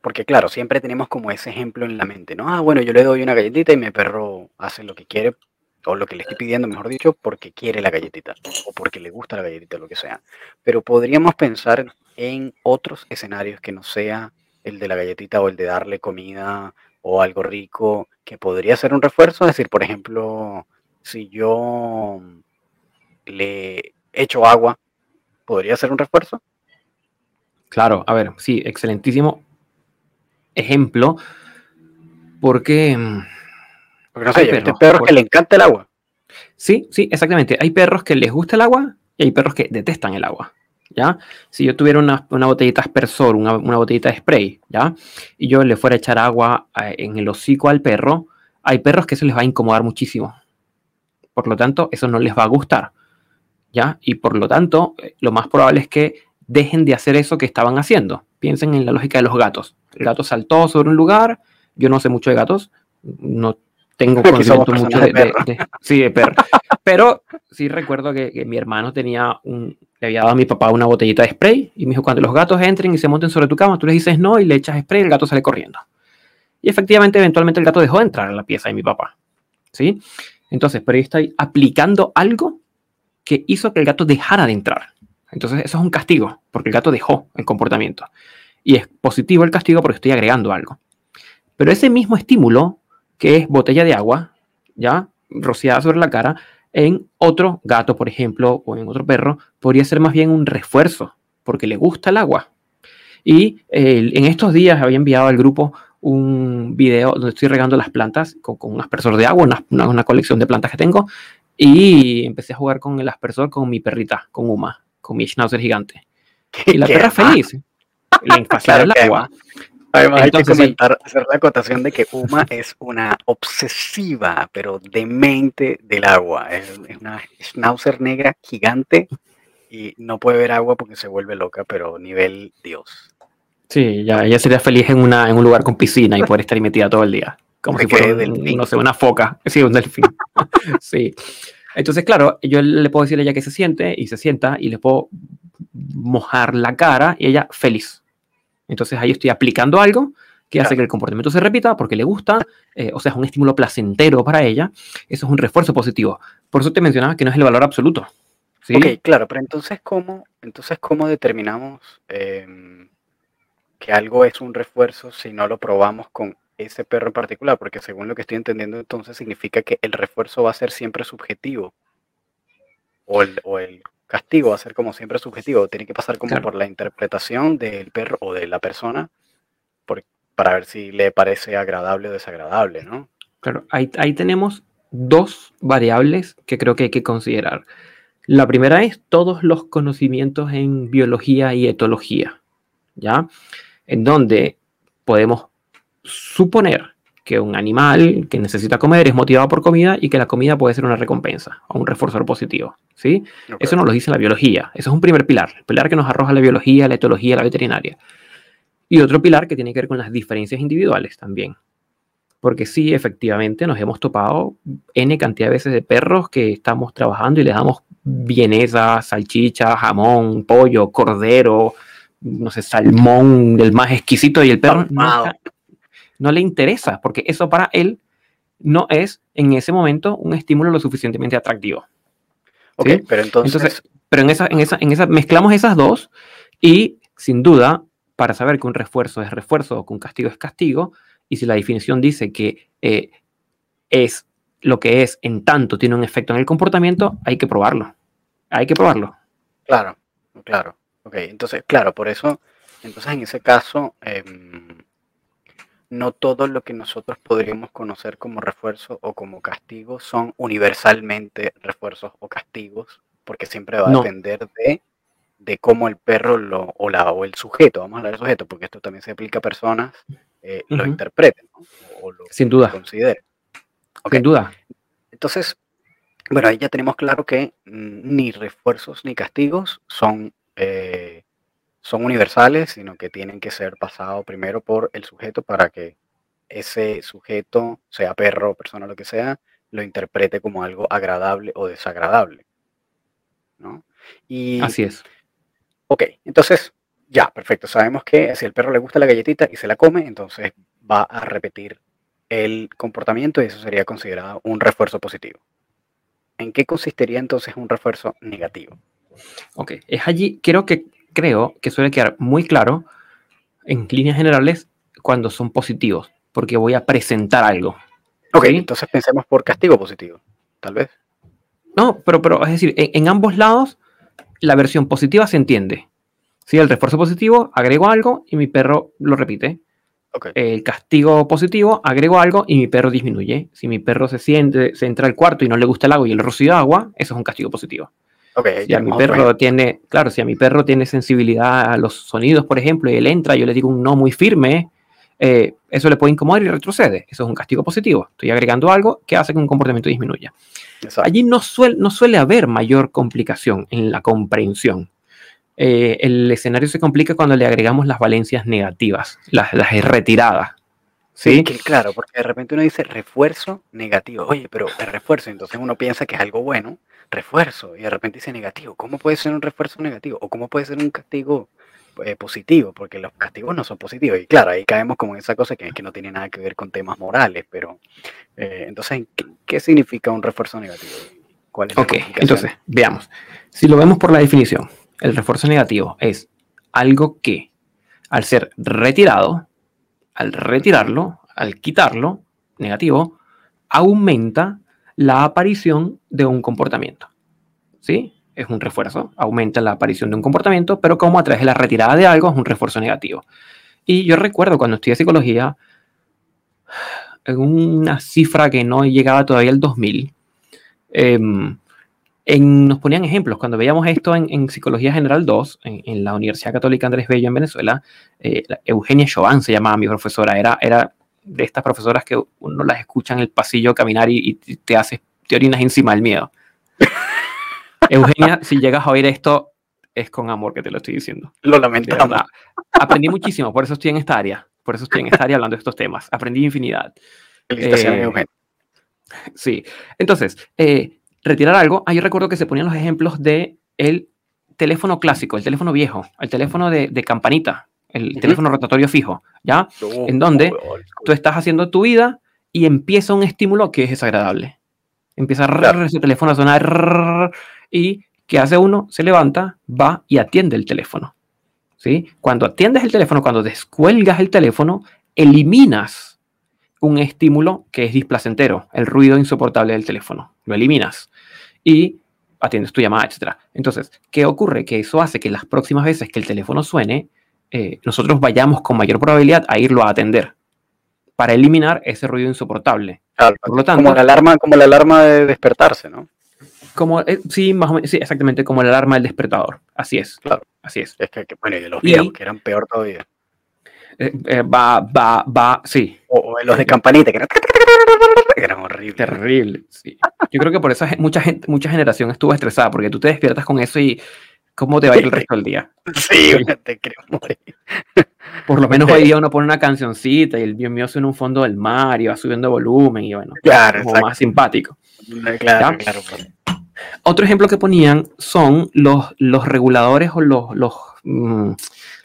porque claro, siempre tenemos como ese ejemplo en la mente, ¿no? Ah, bueno, yo le doy una galletita y mi perro hace lo que quiere, o lo que le estoy pidiendo, mejor dicho, porque quiere la galletita, o porque le gusta la galletita, lo que sea. Pero podríamos pensar en otros escenarios que no sea el de la galletita o el de darle comida o algo rico, que podría ser un refuerzo. Es decir, por ejemplo, si yo le echo agua, ¿podría ser un refuerzo? Claro, a ver, sí, excelentísimo ejemplo, porque... Mm, porque no sé, hay perros, perros que le encanta el agua. Sí, sí, exactamente. Hay perros que les gusta el agua y hay perros que detestan el agua. ¿Ya? Si yo tuviera una, botellita aspersor, una, una, botellita de spray, ¿ya? Y yo le fuera a echar agua eh, en el hocico al perro, hay perros que eso les va a incomodar muchísimo Por lo tanto, eso no les va a gustar. ¿Ya? Y por lo tanto, eh, lo más probable es que dejen de hacer eso que estaban haciendo. Piensen en la lógica de los gatos. El gato saltó sobre un lugar, yo no sé mucho de gatos, no tengo conocimiento mucho de, sí, de perro. Pero sí recuerdo que, mi hermano tenía un, le había dado a mi papá una botellita de spray y me dijo, cuando los gatos entren y se monten sobre tu cama, tú les dices no y le echas spray y el gato sale corriendo. Y efectivamente, eventualmente el gato dejó de entrar en la pieza de mi papá. ¿Sí? Entonces, pero ahí estoy aplicando algo que hizo que el gato dejara de entrar. Entonces, eso es un castigo, porque el gato dejó el comportamiento. Y es positivo el castigo porque estoy agregando algo. Pero ese mismo estímulo, que es botella de agua, ya rociada sobre la cara, en otro gato, por ejemplo, o en otro perro, podría ser más bien un refuerzo, porque le gusta el agua. Y en estos días había enviado al grupo un video donde estoy regando las plantas con, un aspersor de agua, una, una, colección de plantas que tengo, y empecé a jugar con el aspersor con mi perrita, con Uma, con mi schnauzer gigante. Y la perra feliz. Le claro el agua. Además, hay que comentar, hacer la acotación de que Uma es una obsesiva, pero demente del agua. Es, una schnauzer negra gigante y no puede ver agua porque se vuelve loca, pero nivel Dios. Sí, ya, ella sería feliz en, una, en un lugar con piscina y poder estar ahí metida todo el día. Como si fuera, no sé, una foca. Sí, un delfín. sí. Entonces, claro, yo le puedo decir a ella que se siente y se sienta y le puedo mojar la cara y ella feliz. Entonces ahí estoy aplicando algo que hace que el comportamiento se repita porque le gusta, eh, o sea, es un estímulo placentero para ella, eso es un refuerzo positivo. Por eso te mencionaba que no es el valor absoluto. ¿sí? Ok, claro, pero entonces, ¿cómo, entonces, ¿cómo determinamos em, que algo es un refuerzo si no lo probamos con ese perro en particular? Porque según lo que estoy entendiendo, entonces significa que el refuerzo va a ser siempre subjetivo. O el, o el castigo va a ser como siempre subjetivo, tiene que pasar como por la interpretación del perro o de la persona para ver si le parece agradable o desagradable, ¿no? Claro, ahí, ahí tenemos dos variables que creo que hay que considerar. La primera es todos los conocimientos en biología y etología, ¿ya? En donde podemos suponer que un animal que necesita comer es motivado por comida y que la comida puede ser una recompensa o un reforzador positivo. ¿sí? Eso nos lo dice la biología. Eso es un primer pilar, el pilar que nos arroja la biología, la etología, la veterinaria. Y otro pilar que tiene que ver con las diferencias individuales también. Porque sí, efectivamente, nos hemos topado N cantidad de veces de perros que estamos trabajando y les damos vienesa, salchicha, jamón, pollo, cordero, no sé, salmón, el más exquisito y el perro no le interesa, porque eso para él no es en ese momento un estímulo lo suficientemente atractivo. Ok, pero entonces... pero en esa, en, esa, en esa, mezclamos esas dos y sin duda, para saber que un refuerzo es refuerzo o que un castigo es castigo, y si la definición dice que eh, es lo que es en tanto tiene un efecto en el comportamiento, hay que probarlo. Hay que probarlo. Claro, claro. Ok, entonces, claro, por eso, entonces en ese caso, em, no todo lo que nosotros podríamos conocer como refuerzo o como castigo son universalmente refuerzos o castigos, porque siempre va a depender de, de, cómo el perro lo, o, la, o el sujeto, vamos a hablar del sujeto, porque esto también se aplica a personas, eh, lo interpreten o, lo Sin duda. consideren. Sin duda. Entonces, bueno, ahí ya tenemos claro que mm, ni refuerzos ni castigos son eh, son universales, sino que tienen que ser pasados primero por el sujeto para que ese sujeto, sea perro, persona, lo que sea, lo interprete como algo agradable o desagradable. ¿no? Y, Así es. Ok, entonces, ya, perfecto. Sabemos que si el perro le gusta la galletita y se la come, entonces va a repetir el comportamiento y eso sería considerado un refuerzo positivo. ¿En qué consistiría entonces un refuerzo negativo? Ok, es allí, creo que creo que suele quedar muy claro en líneas generales cuando son positivos, porque voy a presentar algo. Ok, entonces pensemos por castigo positivo, tal vez. No, pero, pero es decir, en, ambos lados la versión positiva se entiende. Si el refuerzo positivo, agrego algo y mi perro lo repite. Okay. El castigo positivo, agrego algo y mi perro disminuye. Si mi perro se siente, se entra al cuarto y no le gusta el agua y el rocío de agua, eso es un castigo positivo si a mi perro tiene, claro, si a mi perro tiene sensibilidad a los sonidos, por ejemplo, y él entra, yo le digo un no muy firme, eh, eso le puede incomodar y retrocede. Eso es un castigo positivo. Estoy agregando algo que hace que un comportamiento disminuya. Allí no, no suele haber mayor complicación en la comprensión. Eh, el escenario se complica cuando le agregamos las valencias negativas, las, las retiradas. ¿Sí? claro, porque de repente uno dice refuerzo negativo. Oye, pero el refuerzo, entonces uno piensa que es algo bueno, refuerzo, y de repente dice negativo. ¿Cómo puede ser un refuerzo negativo? ¿O cómo puede ser un castigo eh, positivo? Porque los castigos no son positivos. Y claro, ahí caemos como en esa cosa que, que no tiene nada que ver con temas morales. Pero eh, entonces, ¿qué, significa un refuerzo negativo? ¿Cuál es ok, entonces, veamos. Si lo vemos por la definición, el refuerzo negativo es algo que al ser retirado, al retirarlo, al quitarlo, negativo, aumenta la aparición de un comportamiento. ¿Sí? Es un refuerzo, aumenta la aparición de un comportamiento, pero como a través de la retirada de algo es un refuerzo negativo. Y yo recuerdo cuando estudié psicología, en una cifra que no llegaba todavía al 2000, nos ponían ejemplos. Cuando veíamos esto en, Psicología General 2, en, la Universidad Católica Andrés Bello en Venezuela, eh, Eugenia Chauvin se llamaba mi profesora. Era, era de estas profesoras que uno las escucha en el pasillo caminar y, te hace, te orinas encima del miedo. Eugenia, si llegas a oír esto, es con amor que te lo estoy diciendo. Lo lamentamos. Aprendí muchísimo, por eso estoy en esta área. Por eso estoy en esta área hablando de estos temas. Aprendí infinidad. Felicitaciones, eh, Eugenia. Sí. Entonces, eh, retirar algo, ahí recuerdo que se ponían los ejemplos de el teléfono clásico, el teléfono viejo, el teléfono de, campanita, el teléfono rotatorio fijo, ¿ya? en donde tú estás haciendo tu vida y empieza un estímulo que es desagradable. Empieza a ese teléfono a sonar y ¿qué hace uno? Se levanta, va y atiende el teléfono. ¿Sí? Cuando atiendes el teléfono, cuando descuelgas el teléfono, eliminas un estímulo que es displacentero, el ruido insoportable del teléfono. Lo eliminas y atiendes tu llamada, etc. Entonces, ¿qué ocurre? Que eso hace que las próximas veces que el teléfono suene, eh, nosotros vayamos con mayor probabilidad a irlo a atender para eliminar ese ruido insoportable. Por lo tanto, como la alarma, como la alarma de despertarse, ¿no? Como, eh, sí, más o menos, sí, exactamente, como la alarma del despertador. Así es. Claro. Así es. Es que, bueno, y de los viejos, que eran peor todavía. Eh, eh, va, va, va, sí. O, los de campanita, que eran, horribles. Terrible, sí. Yo creo que por eso mucha gente, mucha generación estuvo estresada, porque tú te despiertas con eso y ¿cómo te va a ir el resto del día? Sí, te creo morir. Por lo menos hoy día uno pone una cancioncita y el mío mío suena un fondo del mar y va subiendo volumen y bueno, claro, como más simpático. Claro, claro. Otro ejemplo que ponían son los, los reguladores o los, los, mm,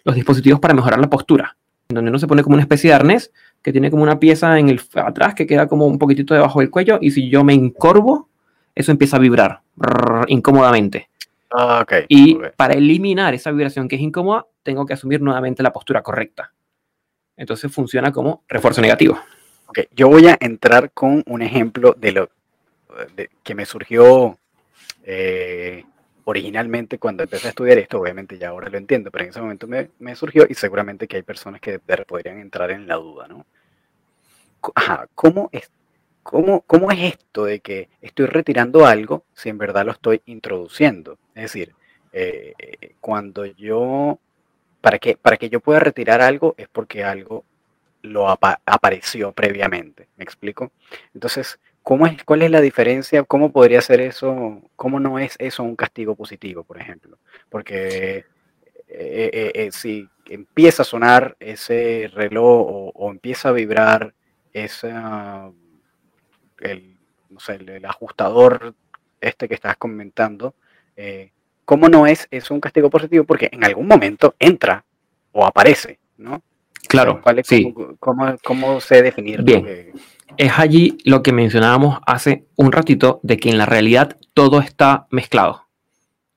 los dispositivos para mejorar la postura donde uno se pone como una especie de arnés que tiene como una pieza en el atrás que queda como un poquitito debajo del cuello y si yo me encorvo, eso empieza a vibrar incómodamente. Ah, y para eliminar esa vibración que es incómoda, tengo que asumir nuevamente la postura correcta. Entonces funciona como refuerzo negativo. Okay. Yo voy a entrar con un ejemplo de lo que me surgió eh, originalmente cuando empecé a estudiar esto, obviamente ya ahora lo entiendo, pero en ese momento me, me surgió y seguramente que hay personas que podrían entrar en la duda, ¿no? Ajá, ¿cómo es, cómo, ¿cómo es esto de que estoy retirando algo si en verdad lo estoy introduciendo? Es decir, eh, cuando yo, para que, para que yo pueda retirar algo es porque algo lo apareció previamente, ¿me explico? Entonces, ¿Cómo es, ¿Cuál es la diferencia? ¿Cómo podría ser eso? ¿Cómo no es eso un castigo positivo, por ejemplo? Porque eh, eh, si empieza a sonar ese reloj o, empieza a vibrar esa, el, no sé, el, ajustador este que estás comentando, ¿cómo no es eso un castigo positivo? Porque en algún momento entra o aparece, ¿no? Claro, ¿Cuál sí. cómo, cómo, se definir? Bien es allí lo que mencionábamos hace un ratito de que en la realidad todo está mezclado,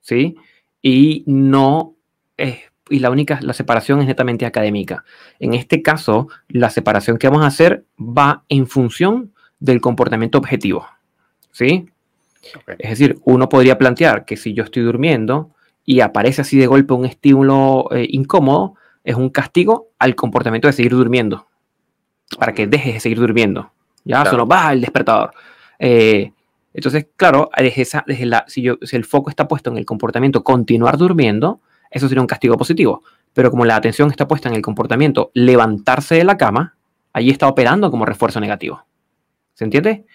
¿sí? Y no es, y la única, la separación es netamente académica. En este caso, la separación que vamos a hacer va en función del comportamiento objetivo, ¿sí? Es decir, uno podría plantear que si yo estoy durmiendo y aparece así de golpe un estímulo eh, incómodo, es un castigo al comportamiento de seguir durmiendo, para que dejes de seguir durmiendo. Ya solo baja el despertador. Eh, entonces, claro, desde esa, desde la, si, yo, si el foco está puesto en el comportamiento continuar durmiendo, eso sería un castigo positivo. Pero como la atención está puesta en el comportamiento levantarse de la cama, allí está operando como refuerzo negativo. ¿Se entiende?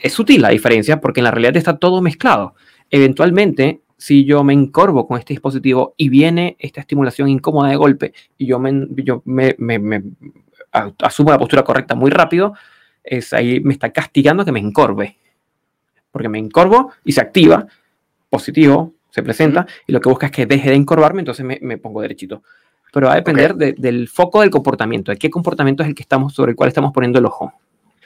Es sutil la diferencia porque en la realidad está todo mezclado. Eventualmente, si yo me encorvo con este dispositivo y viene esta estimulación incómoda de golpe y yo me, yo me, me, asumo la postura correcta muy rápido, es ahí me está castigando que me encorve. Porque me encorvo y se activa, positivo, se presenta, y lo que busca es que deje de encorvarme, entonces me, pongo derechito. Pero va a depender del foco del comportamiento, de qué comportamiento es el que estamos, sobre el cual estamos poniendo el ojo.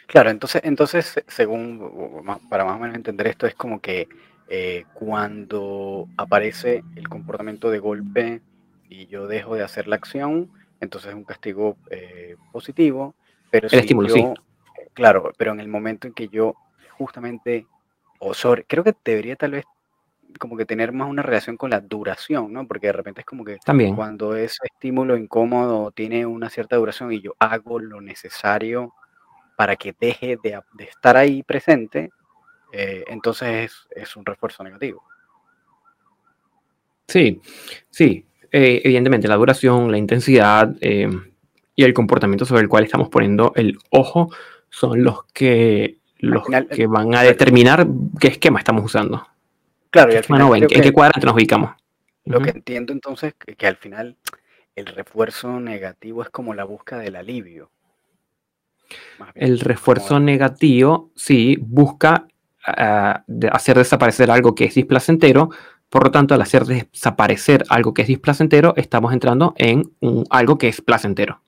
Claro, entonces, entonces según, para más o menos entender esto, es como que eh, cuando aparece el comportamiento de golpe y yo dejo de hacer la acción, entonces es un castigo eh, positivo, pero el estímulo, sí. Claro, pero en el momento en que yo justamente, o sobre, creo que debería tal vez como que tener más una relación con la duración, ¿no? Porque de repente es como que También. cuando ese estímulo incómodo tiene una cierta duración y yo hago lo necesario para que deje de, estar ahí presente, eh, entonces es, un refuerzo negativo. Sí, sí, eh, evidentemente la duración, la intensidad eh, y el comportamiento sobre el cual estamos poniendo el ojo son los que, los que van a determinar qué esquema estamos usando. Claro, y al final, ¿en, qué cuadrante nos ubicamos? Lo que entiendo entonces que, que al final el refuerzo negativo es como la búsqueda del alivio. El refuerzo negativo, sí, busca ah, hacer desaparecer algo que es displacentero. Por lo tanto, al hacer desaparecer algo que es displacentero, estamos entrando en algo que es placentero.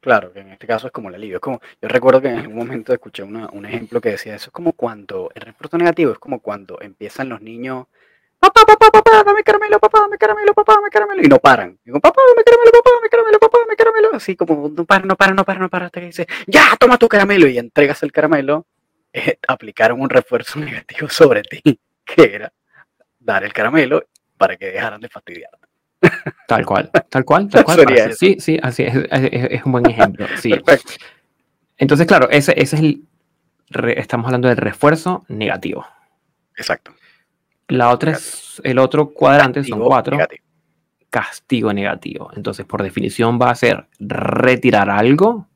Claro, que en este caso es como el alivio. como, yo recuerdo que en un momento escuché un ejemplo que decía eso es como cuando el refuerzo negativo es como cuando empiezan los niños papá, papá, papá, dame caramelo, papá, dame caramelo, papá, dame caramelo. Y no paran. Digo, papá, dame caramelo, papá, dame caramelo, papá, dame caramelo. Así como no para, no para, no para, no para, hasta que dice, ya, toma tu caramelo. Y entregas el caramelo. Eh, aplicaron un refuerzo negativo sobre ti, que era dar el caramelo para que dejaran de fastidiar. Tal cual, tal cual, tal cual. sí, sí, así es, es, un buen ejemplo. Sí. Entonces, claro, ese, ese es el. estamos hablando del refuerzo negativo. Exacto. La otra es, el otro cuadrante son cuatro. Castigo negativo. Entonces, por definición, va a ser retirar algo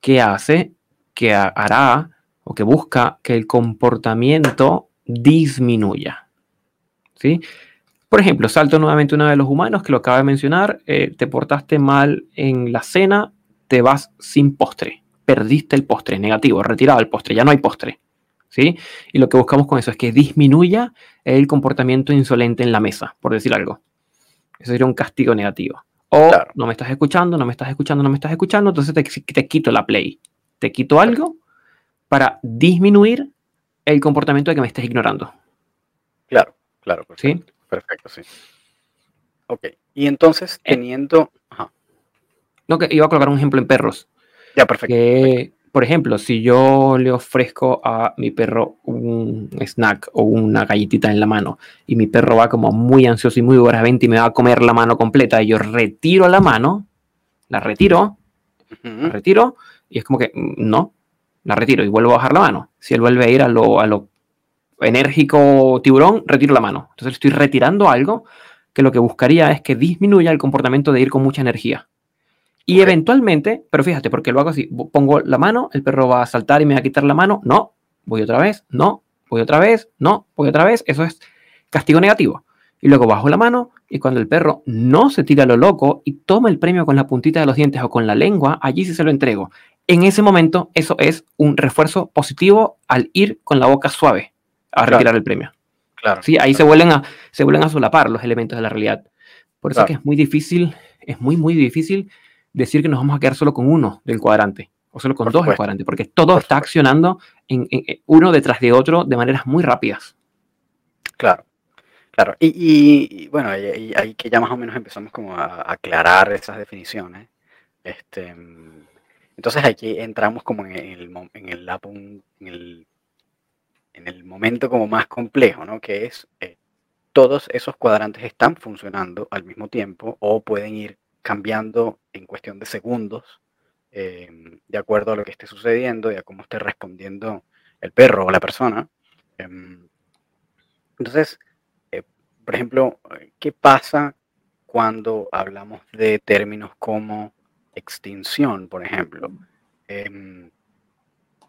que hace, que hará o que busca que el comportamiento disminuya. ¿Sí? Por ejemplo, salto nuevamente uno de los humanos que lo acaba de mencionar. Eh, te portaste mal en la cena, te vas sin postre. Perdiste el postre, negativo, retirado el postre, ya no hay postre. ¿Sí? Y lo que buscamos con eso es que disminuya el comportamiento insolente en la mesa, por decir algo. Eso sería un castigo negativo. O no me estás escuchando, no me estás escuchando, no me estás escuchando, entonces te, quito la play. Te quito algo para disminuir el comportamiento de que me estés ignorando. Claro, claro. Perfecto, ¿Sí? Perfecto, sí. Ok. Y entonces, eh. teniendo... No, que iba a colocar un ejemplo en perros. Ya, perfecto por ejemplo, si yo le ofrezco a mi perro un snack o una galletita en la mano y mi perro va como muy ansioso y muy vente y me va a comer la mano completa y yo retiro la mano, la retiro, la retiro y es como que mm, no, la retiro y vuelvo a bajar la mano. Si él vuelve a ir a lo, a lo enérgico tiburón, retiro la mano. Entonces estoy retirando algo que lo que buscaría es que disminuya el comportamiento de ir con mucha energía. Y eventualmente, pero fíjate, porque lo hago así, pongo la mano, el perro va a saltar y me va a quitar la mano, no, voy otra vez, no, voy otra vez, no, voy otra vez, eso es castigo negativo. Y luego bajo la mano y cuando el perro no se tira lo loco y toma el premio con la puntita de los dientes o con la lengua, allí sí se lo entrego. En ese momento, eso es un refuerzo positivo al ir con la boca suave a retirar el premio. Claro. Sí, ahí Se, vuelven a, se vuelven a solapar los elementos de la realidad. Por eso es que es muy difícil, es muy, muy difícil decir que nos vamos a quedar solo con uno del cuadrante o solo con dos del cuadrante, porque todo está accionando en, uno detrás de otro de maneras muy rápidas. Claro, claro. Y, bueno, ahí que ya más o menos empezamos como a aclarar esas definiciones. Este, entonces aquí entramos como en el, en el, en el, en el momento como más complejo, ¿no? Que es eh, todos esos cuadrantes están funcionando al mismo tiempo o pueden ir cambiando en cuestión de segundos, em, de acuerdo a lo que esté sucediendo y a cómo esté respondiendo el perro o la persona. Em, entonces, eh, por ejemplo, ¿qué pasa cuando hablamos de términos como extinción, por ejemplo. Em,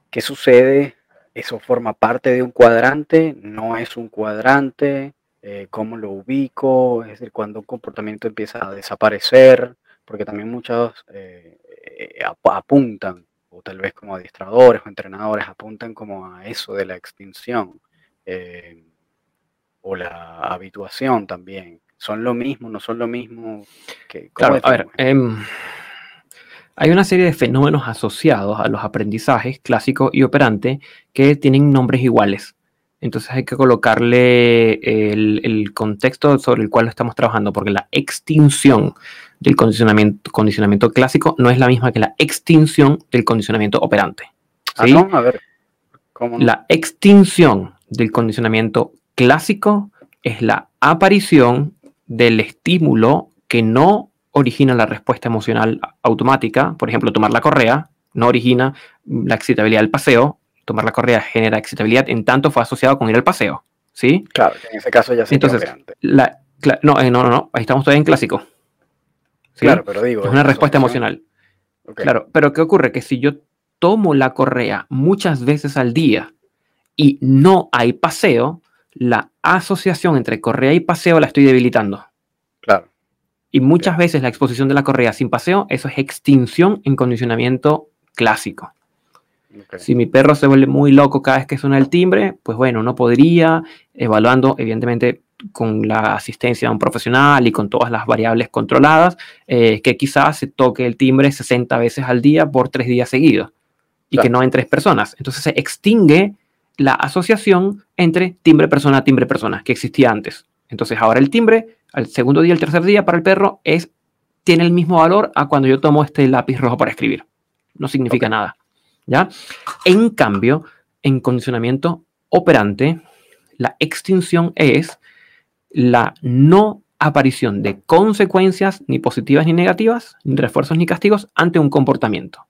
¿Qué sucede? ¿Eso forma parte de un cuadrante? ¿No es un cuadrante? Eh, ¿Cómo lo ubico? Es decir, cuando un comportamiento empieza a desaparecer, porque también muchos eh, eh, apuntan, o tal vez como adiestradores o entrenadores apuntan como a eso de la extinción o la habituación también. ¿Son lo mismo? ¿No son lo mismo? claro, a ver, em, hay una serie de fenómenos asociados a los aprendizajes clásico y operante que tienen nombres iguales. Entonces hay que colocarle el, contexto sobre el cual estamos trabajando, porque la extinción del condicionamiento, condicionamiento clásico no es la misma que la extinción del condicionamiento operante. Ah, ¿sí? A ver, La extinción del condicionamiento clásico es la aparición del estímulo que no origina la respuesta emocional automática, por ejemplo, tomar la correa, no origina la excitabilidad del paseo, tomar la correa genera excitabilidad en tanto fue asociado con ir al paseo, ¿sí? Claro, en ese caso ya se Entonces, la, no, eh, no, no, no, ahí estamos todavía en clásico. Claro, pero digo... Es una respuesta emocional. Claro, pero ¿qué ocurre? Que si yo tomo la correa muchas veces al día y no hay paseo, la asociación entre correa y paseo la estoy debilitando. Claro. Y muchas veces la exposición de la correa sin paseo, eso es extinción en condicionamiento clásico. Si mi perro se vuelve muy loco cada vez que suena el timbre, pues bueno, uno podría, evaluando evidentemente con la asistencia de un profesional y con todas las variables controladas, eh, que quizás se toque el timbre 60 veces al día por tres días seguidos y que no en tres personas. Entonces se extingue la asociación entre timbre persona, timbre persona, que existía antes. Entonces ahora el timbre al segundo día, el tercer día para el perro es, tiene el mismo valor a cuando yo tomo este lápiz rojo para escribir. No significa nada. ¿Ya? En cambio, en condicionamiento operante, la extinción es la no aparición de consecuencias ni positivas ni negativas, ni refuerzos ni castigos ante un comportamiento.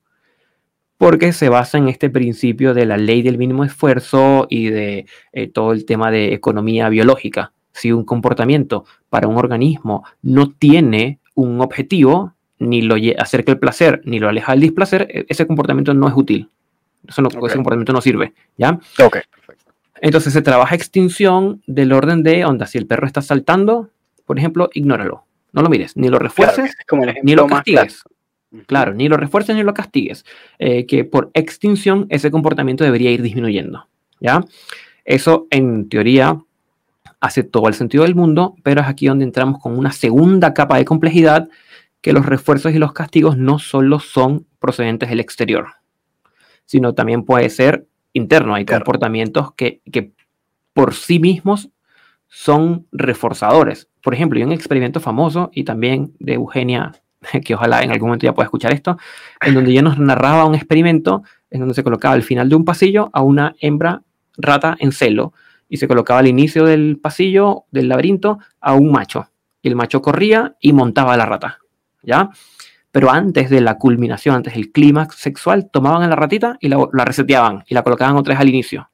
Porque se basa en este principio de la ley del mínimo esfuerzo y de eh, todo el tema de economía biológica si un comportamiento para un organismo no tiene un objetivo, ni lo acerca el placer, ni lo aleja del displacer, e-, ese comportamiento no es útil. Eso no, Ese comportamiento no sirve, ¿ya? Ok, perfecto. Entonces se trabaja extinción del orden de onda. Si el perro está saltando, por ejemplo, ignóralo. No lo mires, ni lo refuerces, ni lo castigues. Claro, ni lo refuerces ni lo castigues. Eh, que por extinción ese comportamiento debería ir disminuyendo, ¿ya? Eso en teoría hace todo el sentido del mundo, pero es aquí donde entramos con una segunda capa de complejidad, que los refuerzos y los castigos no solo son procedentes del exterior, sino también puede ser interno. Hay comportamientos que, que por sí mismos son reforzadores. Por ejemplo, hay un experimento famoso y también de Eugenia, que ojalá en algún momento ya pueda escuchar esto, en donde ella nos narraba un experimento en donde se colocaba al final de un pasillo a una hembra rata en celo y se colocaba al inicio del pasillo del laberinto a un macho. Y el macho corría y montaba a la rata, ¿ya? Pero antes de la culminación, antes del clímax sexual, tomaban a la ratita y la, reseteaban y la colocaban otra vez al inicio.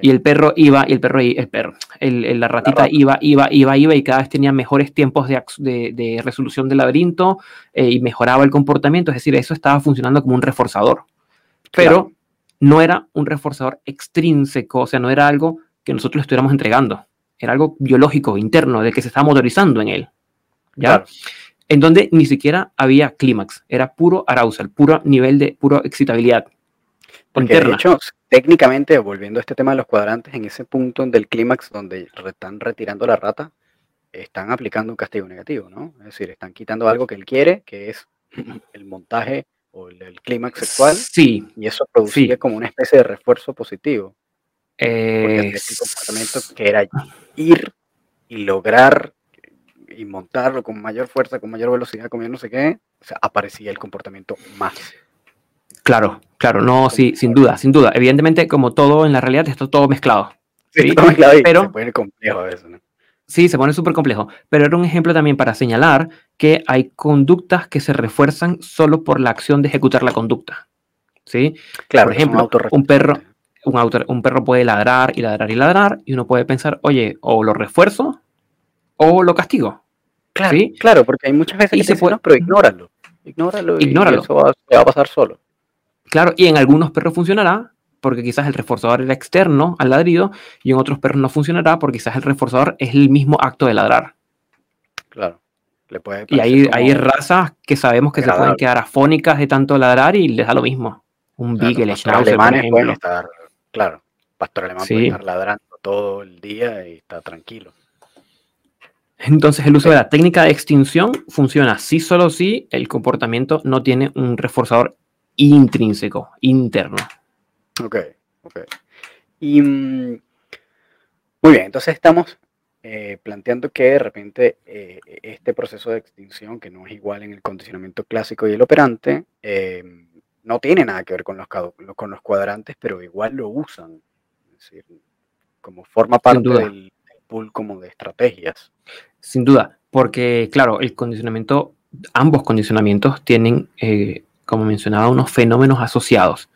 Y el perro iba, y el perro, el perro, el, la ratita iba, iba, iba, iba, y cada vez tenía mejores tiempos de, de, resolución del laberinto eh, y mejoraba el comportamiento. Es decir, eso estaba funcionando como un reforzador. Pero no era un reforzador extrínseco, o sea, no era algo que nosotros le estuviéramos entregando, era algo biológico, interno, de que se estaba motorizando en él. ¿Ya? En donde ni siquiera había clímax, era puro arousal, puro nivel de pura excitabilidad. Porque de hecho, técnicamente, volviendo a este tema de los cuadrantes, en ese punto del clímax donde están retirando la rata, están aplicando un castigo negativo, ¿no? Es decir, están quitando algo que él quiere, que es el montaje o el, clímax sexual. Sí. Y eso producía como una especie de refuerzo positivo. Eh, comportamiento que era ir y lograr y montarlo con mayor fuerza, con mayor velocidad, con no sé qué, o sea, aparecía el comportamiento más. Claro, claro, no, sí, sin duda, sin duda. Evidentemente, como todo en la realidad, está todo mezclado. Sí, todo mezclado y pero, se pone complejo a veces, ¿no? Sí, se pone súper complejo, pero era un ejemplo también para señalar que hay conductas que se refuerzan solo por la acción de ejecutar la conducta. ¿Sí? Claro, por ejemplo, un, perro, un, un perro puede ladrar y ladrar y ladrar y uno puede pensar, oye, o lo refuerzo o lo castigo. Claro, claro, porque hay muchas veces que se puede... pero ignóralo. Ignóralo, ignóralo. Y eso va, a pasar solo. Claro, y en algunos perros funcionará, porque quizás el reforzador era externo al ladrido, y en otros perros no funcionará, porque quizás el reforzador es el mismo acto de ladrar. Claro. Le puede y hay, hay razas que sabemos que se pueden quedar afónicas de tanto ladrar y les da lo mismo. Un claro, Beagle, Schnauzer, pueden estar, claro, pastor alemán puede estar ladrando todo el día y está tranquilo. Entonces el uso de la técnica de extinción funciona si solo si el comportamiento no tiene un reforzador intrínseco, interno. Ok, ok. Y mm, muy bien, entonces estamos eh, planteando que de repente eh, este proceso de extinción, que no es igual en el condicionamiento clásico y el operante, em, no tiene nada que ver con los, con los cuadrantes, pero igual lo usan. Es decir, como forma parte del, pool como de estrategias. Sin duda, porque claro, el condicionamiento, ambos condicionamientos tienen, eh, como mencionaba, unos fenómenos asociados.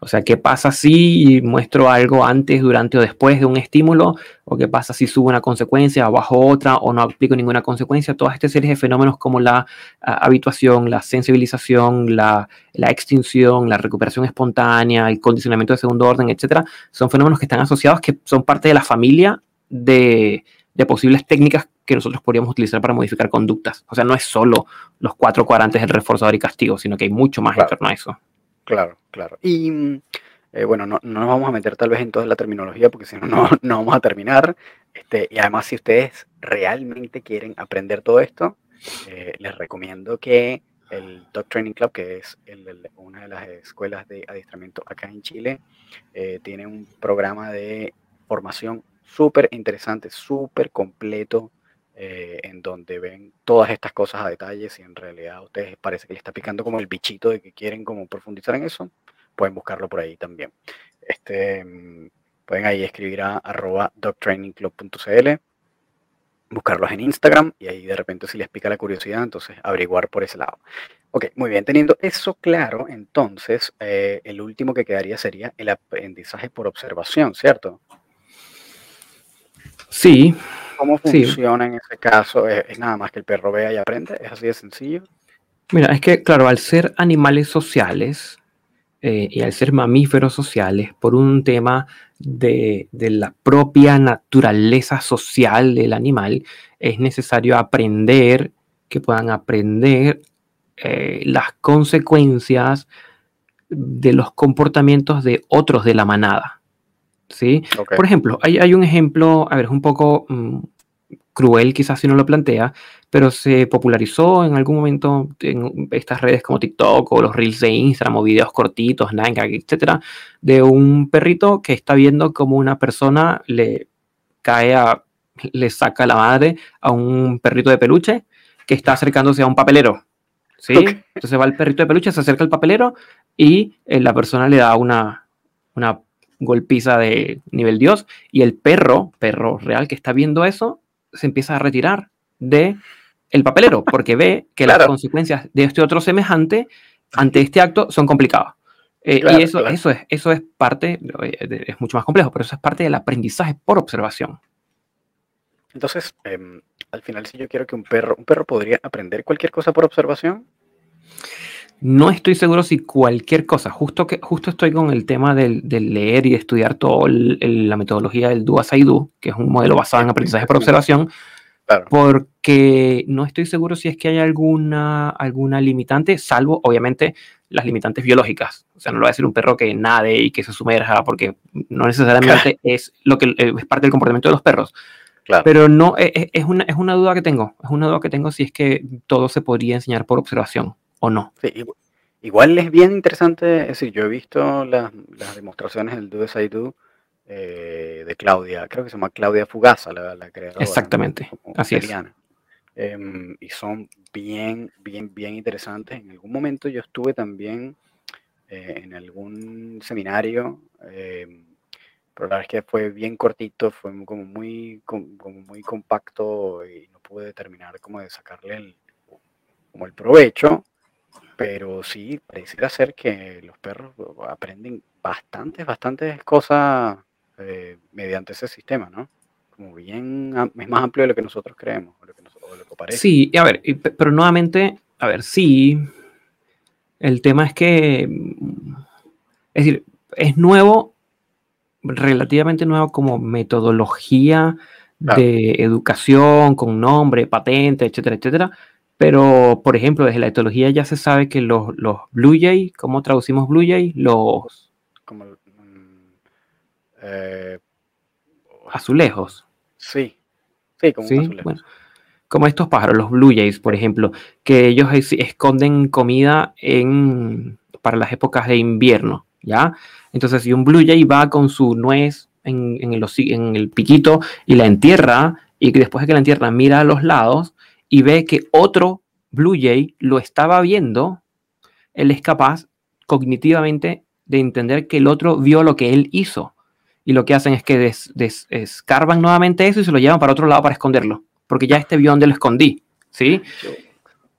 O sea, ¿qué pasa si muestro algo antes, durante o después de un estímulo? ¿O qué pasa si subo una consecuencia, abajo otra, o no aplico ninguna consecuencia? Todas estas series de fenómenos como la habituación, la sensibilización, la, extinción, la recuperación espontánea, el condicionamiento de segundo orden, etcétera, son fenómenos que están asociados, que son parte de la familia de, posibles técnicas que nosotros podríamos utilizar para modificar conductas. O sea, no es solo los cuatro cuadrantes del reforzador y castigo, sino que hay mucho más en torno a eso. Claro, claro. Y eh, bueno, no, nos vamos a meter tal vez en toda la terminología porque si no, no, vamos a terminar. Este, y además, si ustedes realmente quieren aprender todo esto, eh, les recomiendo que el Dog Training Club, que es una de las escuelas de adiestramiento acá en Chile, eh, tiene un programa de formación súper interesante, súper completo, eh, en donde ven todas estas cosas a detalles y en realidad a ustedes parece que les está picando como el bichito de que quieren como profundizar en eso, pueden buscarlo por ahí también. Este, mm, pueden ahí escribir a arroba dogtrainingclub.cl, buscarlos en Instagram y ahí de repente si les pica la curiosidad, entonces averiguar por ese lado. Ok, muy bien, teniendo eso claro, entonces eh, el último que quedaría sería el aprendizaje por observación, ¿cierto? Sí, ¿Cómo funciona en ese caso? ¿Es, nada más que el perro vea y aprende? ¿Es así de sencillo? Mira, es que, claro, al ser animales sociales eh, y al ser mamíferos sociales, por un tema de, la propia naturaleza social del animal, es necesario aprender, que puedan aprender eh, las consecuencias de los comportamientos de otros de la manada. ¿Sí? Por ejemplo, hay, un ejemplo, a ver, es un poco mm, cruel quizás si no lo plantea, pero se popularizó en algún momento en estas redes como TikTok o los reels de Instagram o videos cortitos, Nanga, etcétera, de un perrito que está viendo como una persona le cae a, le saca la madre a un perrito de peluche que está acercándose a un papelero. ¿Sí? Entonces va el perrito de peluche, se acerca al papelero y eh, la persona le da una, una golpiza de nivel Dios y el perro, perro real que está viendo eso, se empieza a retirar de el papelero porque ve que las consecuencias de este otro semejante ante este acto son complicadas. Eh, y eso, eso, es, eso es parte, eh, es mucho más complejo, pero eso es parte del aprendizaje por observación. Entonces, em, al final, si yo quiero que un perro, un perro podría aprender cualquier cosa por observación, no estoy seguro si cualquier cosa, justo, que, justo estoy con el tema del, leer y de estudiar toda la metodología del Do as I Do, que es un modelo basado en aprendizaje por observación, porque no estoy seguro si es que hay alguna, alguna limitante, salvo obviamente las limitantes biológicas. O sea, no lo va a decir un perro que nade y que se sumerja, porque no necesariamente es lo que eh, es parte del comportamiento de los perros. Pero no, es, e, es, una, es una duda que tengo. Es una duda que tengo si es que todo se podría enseñar por observación o no. igual es bien interesante, es decir, yo he visto las, demostraciones del Do As I Do eh, de Claudia, creo que se llama Claudia Fugaza, la, la creadora. Exactamente, así es. Em, y son bien, bien, bien interesantes. En algún momento yo estuve también eh, en algún seminario, em, pero la verdad es que fue bien cortito, fue como muy, como muy compacto y no pude terminar como de sacarle el, como el provecho. Pero sí, pareciera ser que los perros aprenden bastantes, bastantes cosas eh, mediante ese sistema, ¿no? como bien, es más amplio de lo que nosotros creemos, o lo que, parece. Sí, a ver, pero nuevamente, a ver, sí, el tema es que, es decir, es nuevo, relativamente nuevo como metodología de educación, con nombre, patente, etcétera, etcétera. Pero, por ejemplo, desde la etología ya se sabe que los, los Blue Jay, ¿cómo traducimos Blue Jay? Los... Como, mm, eh, azulejos. Sí, sí, como como estos pájaros, los blue jays, por ejemplo, que ellos esconden comida en, para las épocas de invierno, ¿ya? Entonces, si un blue jay va con su nuez en, en, el, en el piquito y la entierra, y después de que la entierra mira a los lados y ve que otro blue jay lo estaba viendo, él es capaz cognitivamente de entender que el otro vio lo que él hizo y lo que hacen es que descarban nuevamente eso y se lo llevan para otro lado para esconderlo, porque ya este vio donde lo escondí, ¿sí?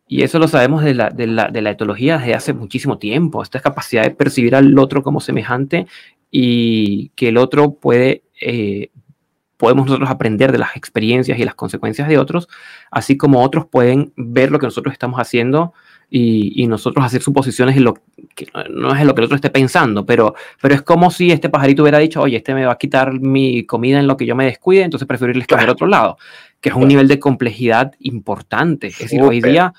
Y eso lo sabemos de la, de, la, de la, etología desde hace muchísimo tiempo, esta capacidad de percibir al otro como semejante y que el otro puede, eh, podemos nosotros aprender de las experiencias y las consecuencias de otros, así como otros pueden ver lo que nosotros estamos haciendo y, nosotros hacer suposiciones en lo que no es en lo que el otro esté pensando, pero, pero es como si este pajarito hubiera dicho, oye, este me va a quitar mi comida en lo que yo me descuide, entonces prefiero irle a otro lado, que es un nivel de complejidad importante. Es decir, hoy día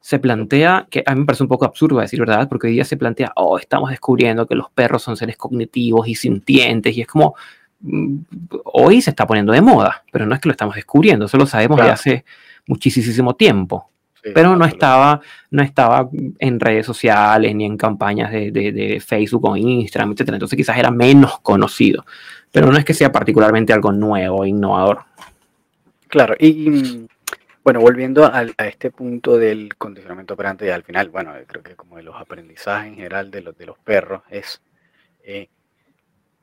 se plantea, que a mí me parece un poco absurdo decir verdad, porque hoy día se plantea, oh, estamos descubriendo que los perros son seres cognitivos y sintientes, y es como, hoy se está poniendo de moda, pero no es que lo estamos descubriendo, eso lo sabemos de hace muchísimo tiempo pero no estaba, no estaba en redes sociales ni en campañas de, de, Facebook o Instagram, etc. Entonces quizás era menos conocido, pero no es que sea particularmente algo nuevo, innovador. Claro, y bueno, volviendo a, este punto del condicionamiento operante y al final, bueno, creo que como de los aprendizajes en general de los, de los perros es, eh,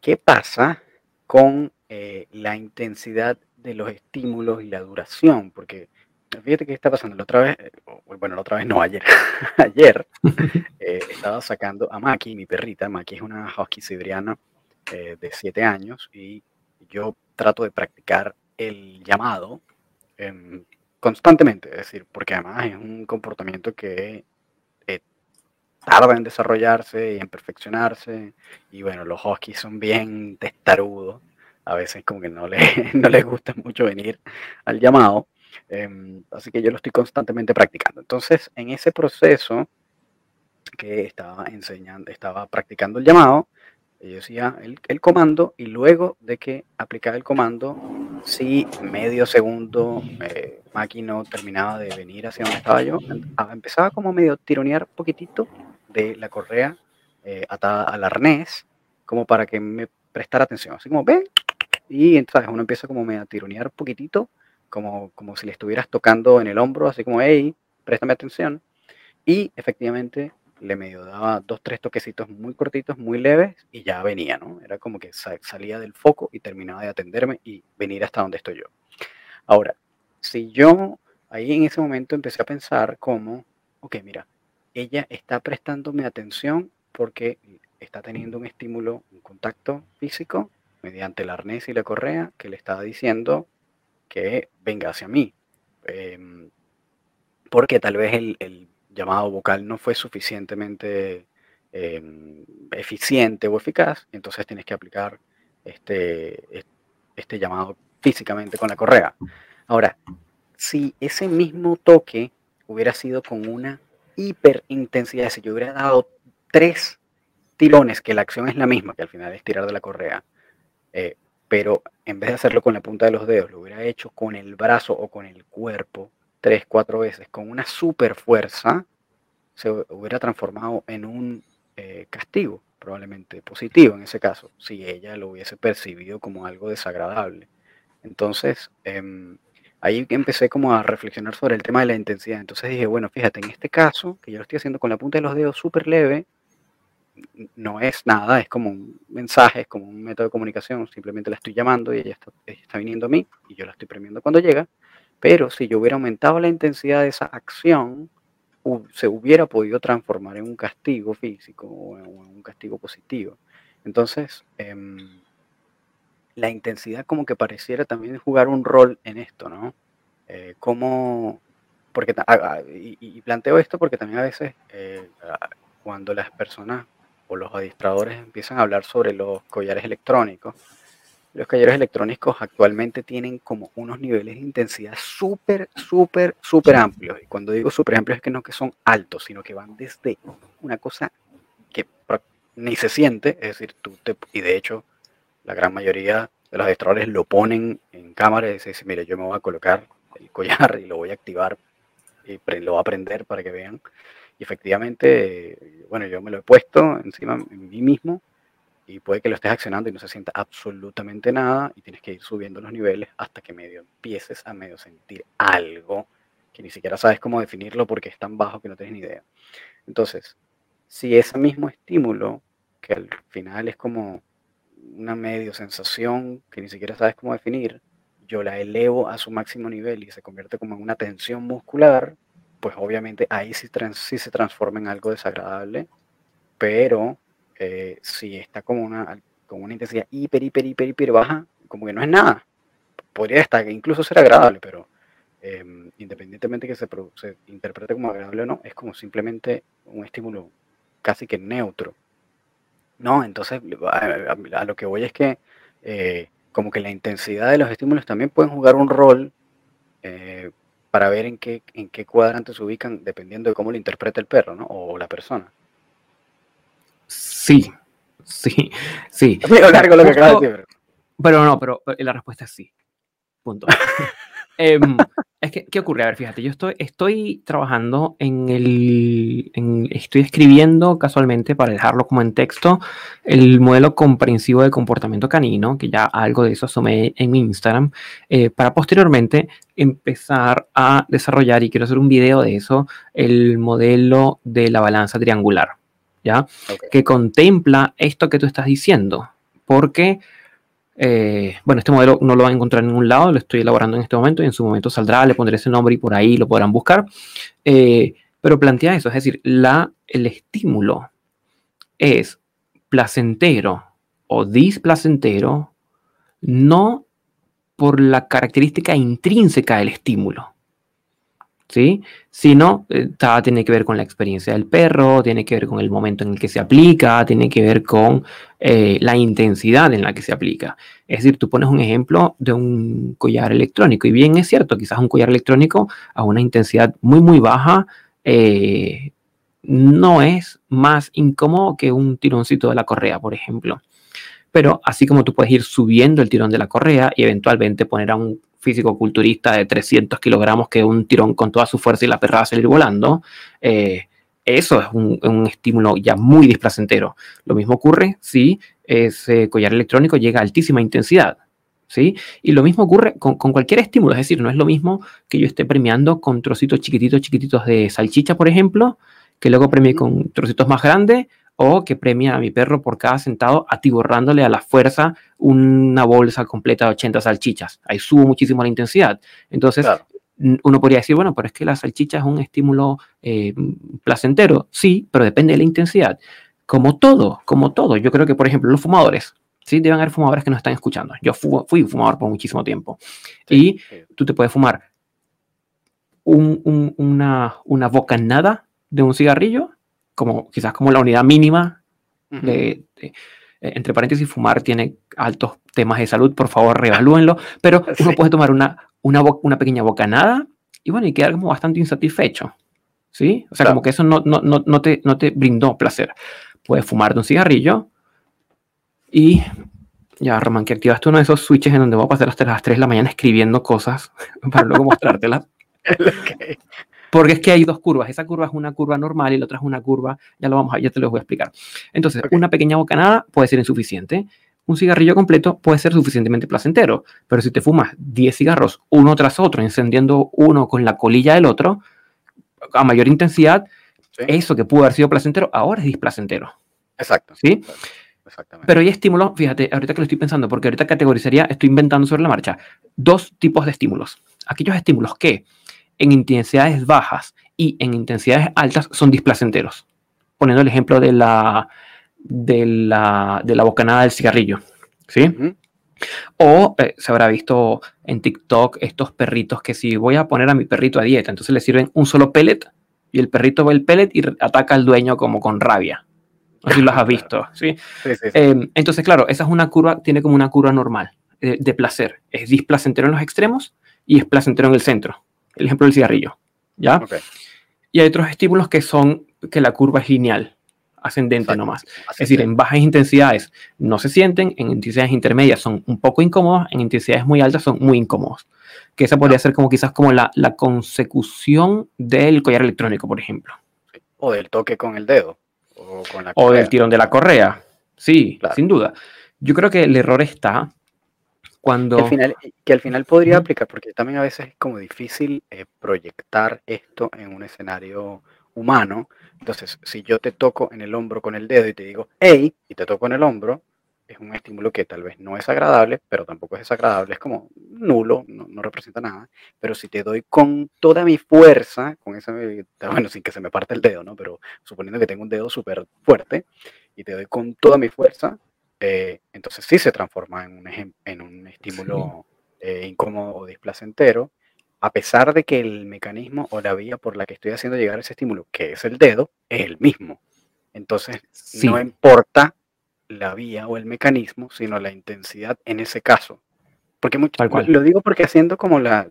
¿qué pasa con eh, la intensidad de los estímulos y la duración? Porque Fíjate que está pasando. La otra vez, eh, bueno, la otra vez no, ayer. ayer eh, estaba sacando a Maki, mi perrita. Maki es una husky siberiana eh, de 7 años y yo trato de practicar el llamado em, constantemente. Es decir, porque además es un comportamiento que tarda en desarrollarse y en perfeccionarse. Y bueno, los huskies son bien testarudos. A veces como que no, le, no les gusta mucho venir al llamado. Em, así que yo lo estoy constantemente practicando. Entonces, en ese proceso que estaba enseñando, estaba practicando el llamado, yo decía el, el, comando y luego de que aplicaba el comando, si medio segundo eh, no terminaba de venir hacia donde estaba yo, em, ah, empezaba como medio tironear poquitito de la correa eh, atada al arnés, como para que me prestara atención. Así como, ven, y entonces uno empieza como a tironear poquitito como, como si le estuvieras tocando en el hombro, así como, hey, préstame atención. Y efectivamente le medio daba dos, tres toquecitos muy cortitos, muy leves, y ya venía, ¿no? Era como que salía del foco y terminaba de atenderme y venir hasta donde estoy yo. Ahora, si yo ahí en ese momento empecé a pensar como, ok, mira, ella está prestándome atención porque está teniendo un estímulo, un contacto físico mediante el arnés y la correa que le estaba diciendo, que venga hacia mí. Em, porque tal vez el, llamado vocal no fue suficientemente em, eficiente o eficaz, entonces tienes que aplicar este, este llamado físicamente con la correa. Ahora, si ese mismo toque hubiera sido con una hiperintensidad, si yo hubiera dado tres tirones, que la acción es la misma, que al final es tirar de la correa, eh, pero en vez de hacerlo con la punta de los dedos, lo hubiera hecho con el brazo o con el cuerpo tres, cuatro veces, con una super fuerza, se hubiera transformado en un eh, castigo, probablemente positivo en ese caso, si ella lo hubiese percibido como algo desagradable. Entonces, eh, ahí empecé como a reflexionar sobre el tema de la intensidad. Entonces dije, bueno, fíjate, en este caso, que yo lo estoy haciendo con la punta de los dedos súper leve, no es nada, es como un mensaje, es como un método de comunicación, simplemente la estoy llamando y ella está, viniendo a mí y yo la estoy premiando cuando llega, pero si yo hubiera aumentado la intensidad de esa acción, se hubiera podido transformar en un castigo físico o en un castigo positivo. Entonces, em, la intensidad como que pareciera también jugar un rol en esto, ¿no? Eh, como, porque, y, planteo esto porque también a veces eh, cuando las personas o los administradores empiezan a hablar sobre los collares electrónicos, los collares electrónicos actualmente tienen como unos niveles de intensidad súper, súper, súper amplios. Y cuando digo súper amplios es que no que son altos, sino que van desde una cosa que ni se siente, es decir, tú te, y de hecho la gran mayoría de los administradores lo ponen en cámara y dicen, mire, yo me voy a colocar el collar y lo voy a activar y lo voy a prender para que vean. Y efectivamente, bueno, yo me lo he puesto encima en mí mismo y puede que lo estés accionando y no se sienta absolutamente nada y tienes que ir subiendo los niveles hasta que medio empieces a medio sentir algo que ni siquiera sabes cómo definirlo porque es tan bajo que no tienes ni idea. Entonces, si ese mismo estímulo, que al final es como una medio sensación que ni siquiera sabes cómo definir, yo la elevo a su máximo nivel y se convierte como en una tensión muscular, pues obviamente ahí sí, sí se transforma en algo desagradable, pero eh, si está como una, con una intensidad hiper, hiper, hiper, hiper baja, como que no es nada. Podría estar, incluso ser agradable, pero em, independientemente que se, se, interprete como agradable o no, es como simplemente un estímulo casi que neutro. No, entonces a, lo que voy es que eh, como que la intensidad de los estímulos también pueden jugar un rol eh, para ver en qué, en qué cuadrante se ubican dependiendo de cómo lo interpreta el perro ¿no? o la persona. Sí, sí, sí. Es medio largo lo que acabas de decir. Pero no, pero, la respuesta es sí. Punto. Em, es que, ¿qué ocurre? A ver, fíjate, yo estoy, estoy trabajando en el. estoy escribiendo casualmente, para dejarlo como en texto, el modelo comprensivo de comportamiento canino, que ya algo de eso asomé en mi Instagram, eh, para posteriormente empezar a desarrollar, y quiero hacer un video de eso, el modelo de la balanza triangular. Que contempla esto que tú estás diciendo. Porque, eh, bueno, este modelo no lo van a encontrar en ningún lado, lo estoy elaborando en este momento y en su momento saldrá, le pondré ese nombre y por ahí lo podrán buscar. Eh, pero plantea eso, es decir, la, el estímulo es placentero o displacentero no por la característica intrínseca del estímulo, ¿sí? Sino eh, tiene que ver con la experiencia del perro, tiene que ver con el momento en el que se aplica, tiene que ver con eh, la intensidad en la que se aplica. Es decir, tú pones un ejemplo de un collar electrónico y bien es cierto, quizás un collar electrónico a una intensidad muy, muy baja eh, no es más incómodo que un tironcito de la correa, por ejemplo. Pero así como tú puedes ir subiendo el tirón de la correa y eventualmente poner a un físico-culturista de 300 kilogramos que un tirón con toda su fuerza y la perra va a salir volando, eh, eso es un, estímulo ya muy displacentero. Lo mismo ocurre si ese collar electrónico llega a altísima intensidad. ¿Sí? Y lo mismo ocurre con, cualquier estímulo, es decir, no es lo mismo que yo esté premiando con trocitos chiquititos, chiquititos de salchicha, por ejemplo, que luego premie con trocitos más grandes o que premia a mi perro por cada sentado atiborrándole a la fuerza una bolsa completa de 80 salchichas. Ahí subo muchísimo la intensidad. Entonces, uno podría decir, bueno, pero es que la salchicha es un estímulo eh, placentero. Sí, pero depende de la intensidad. Como todo, como todo. Yo creo que, por ejemplo, los fumadores, sí, deben haber fumadores que nos están escuchando. Yo fui fumador por muchísimo tiempo. y tú te puedes fumar una, una bocanada de un cigarrillo como quizás como la unidad mínima de, eh, entre paréntesis, fumar tiene altos temas de salud, por favor, reevalúenlo, pero uno puede tomar una, una, una, pequeña bocanada y bueno, y quedar como bastante insatisfecho, ¿sí? O sea, como que eso no, no, no, no, te, no te brindó placer. Puedes fumarte un cigarrillo y ya, Román, que activaste uno de esos switches en donde voy a pasar hasta las 3 de la mañana escribiendo cosas para luego mostrártelas. Porque es que hay dos curvas. Esa curva es una curva normal y la otra es una curva, ya lo vamos a, ya te lo voy a explicar. Entonces, una pequeña bocanada puede ser insuficiente. Un cigarrillo completo puede ser suficientemente placentero, pero si te fumas 10 cigarros uno tras otro, encendiendo uno con la colilla del otro, a mayor intensidad, eso que pudo haber sido placentero ahora es displacentero. Exacto. ¿Sí? Exactamente. Pero hay estímulos, fíjate, ahorita que lo estoy pensando, porque ahorita categorizaría, estoy inventando sobre la marcha, dos tipos de estímulos. Aquellos estímulos que en intensidades bajas y en intensidades altas son displacenteros. Poniendo el ejemplo de la, de la, de la bocanada del cigarrillo. ¿sí? O eh, se habrá visto en TikTok estos perritos que si voy a poner a mi perrito a dieta, entonces le sirven un solo pellet y el perrito ve el pellet y ataca al dueño como con rabia. Así los has visto, ¿sí? Em, entonces, claro, esa es una curva, tiene como una curva normal eh, de placer. Es displacentero en los extremos y es placentero en el centro. El ejemplo del cigarrillo, ¿ya? Y hay otros estímulos que son que la curva es lineal, ascendente nomás. Es decir, en bajas intensidades no se sienten, en intensidades intermedias son un poco incómodos, en intensidades muy altas son muy incómodos. Que esa podría ser como quizás como la, la consecución del collar electrónico, por ejemplo. O del toque con el dedo. O, del tirón de la correa. Sí, sin duda. Yo creo que el error está cuando... Que al final, que al final podría aplicar, porque también a veces es como difícil eh, proyectar esto en un escenario humano. Entonces, si yo te toco en el hombro con el dedo y te digo, hey, y te toco en el hombro, es un estímulo que tal vez no es agradable, pero tampoco es desagradable, es como nulo, no, representa nada. Pero si te doy con toda mi fuerza, con ese, bueno, sin que se me parte el dedo, ¿no? Pero suponiendo que tengo un dedo súper fuerte y te doy con toda mi fuerza, eh, entonces sí se transforma en un, en un estímulo eh, incómodo o displacentero, a pesar de que el mecanismo o la vía por la que estoy haciendo llegar ese estímulo, que es el dedo, es el mismo. Entonces, no importa la vía o el mecanismo, sino la intensidad en ese caso. Porque lo digo porque haciendo como la,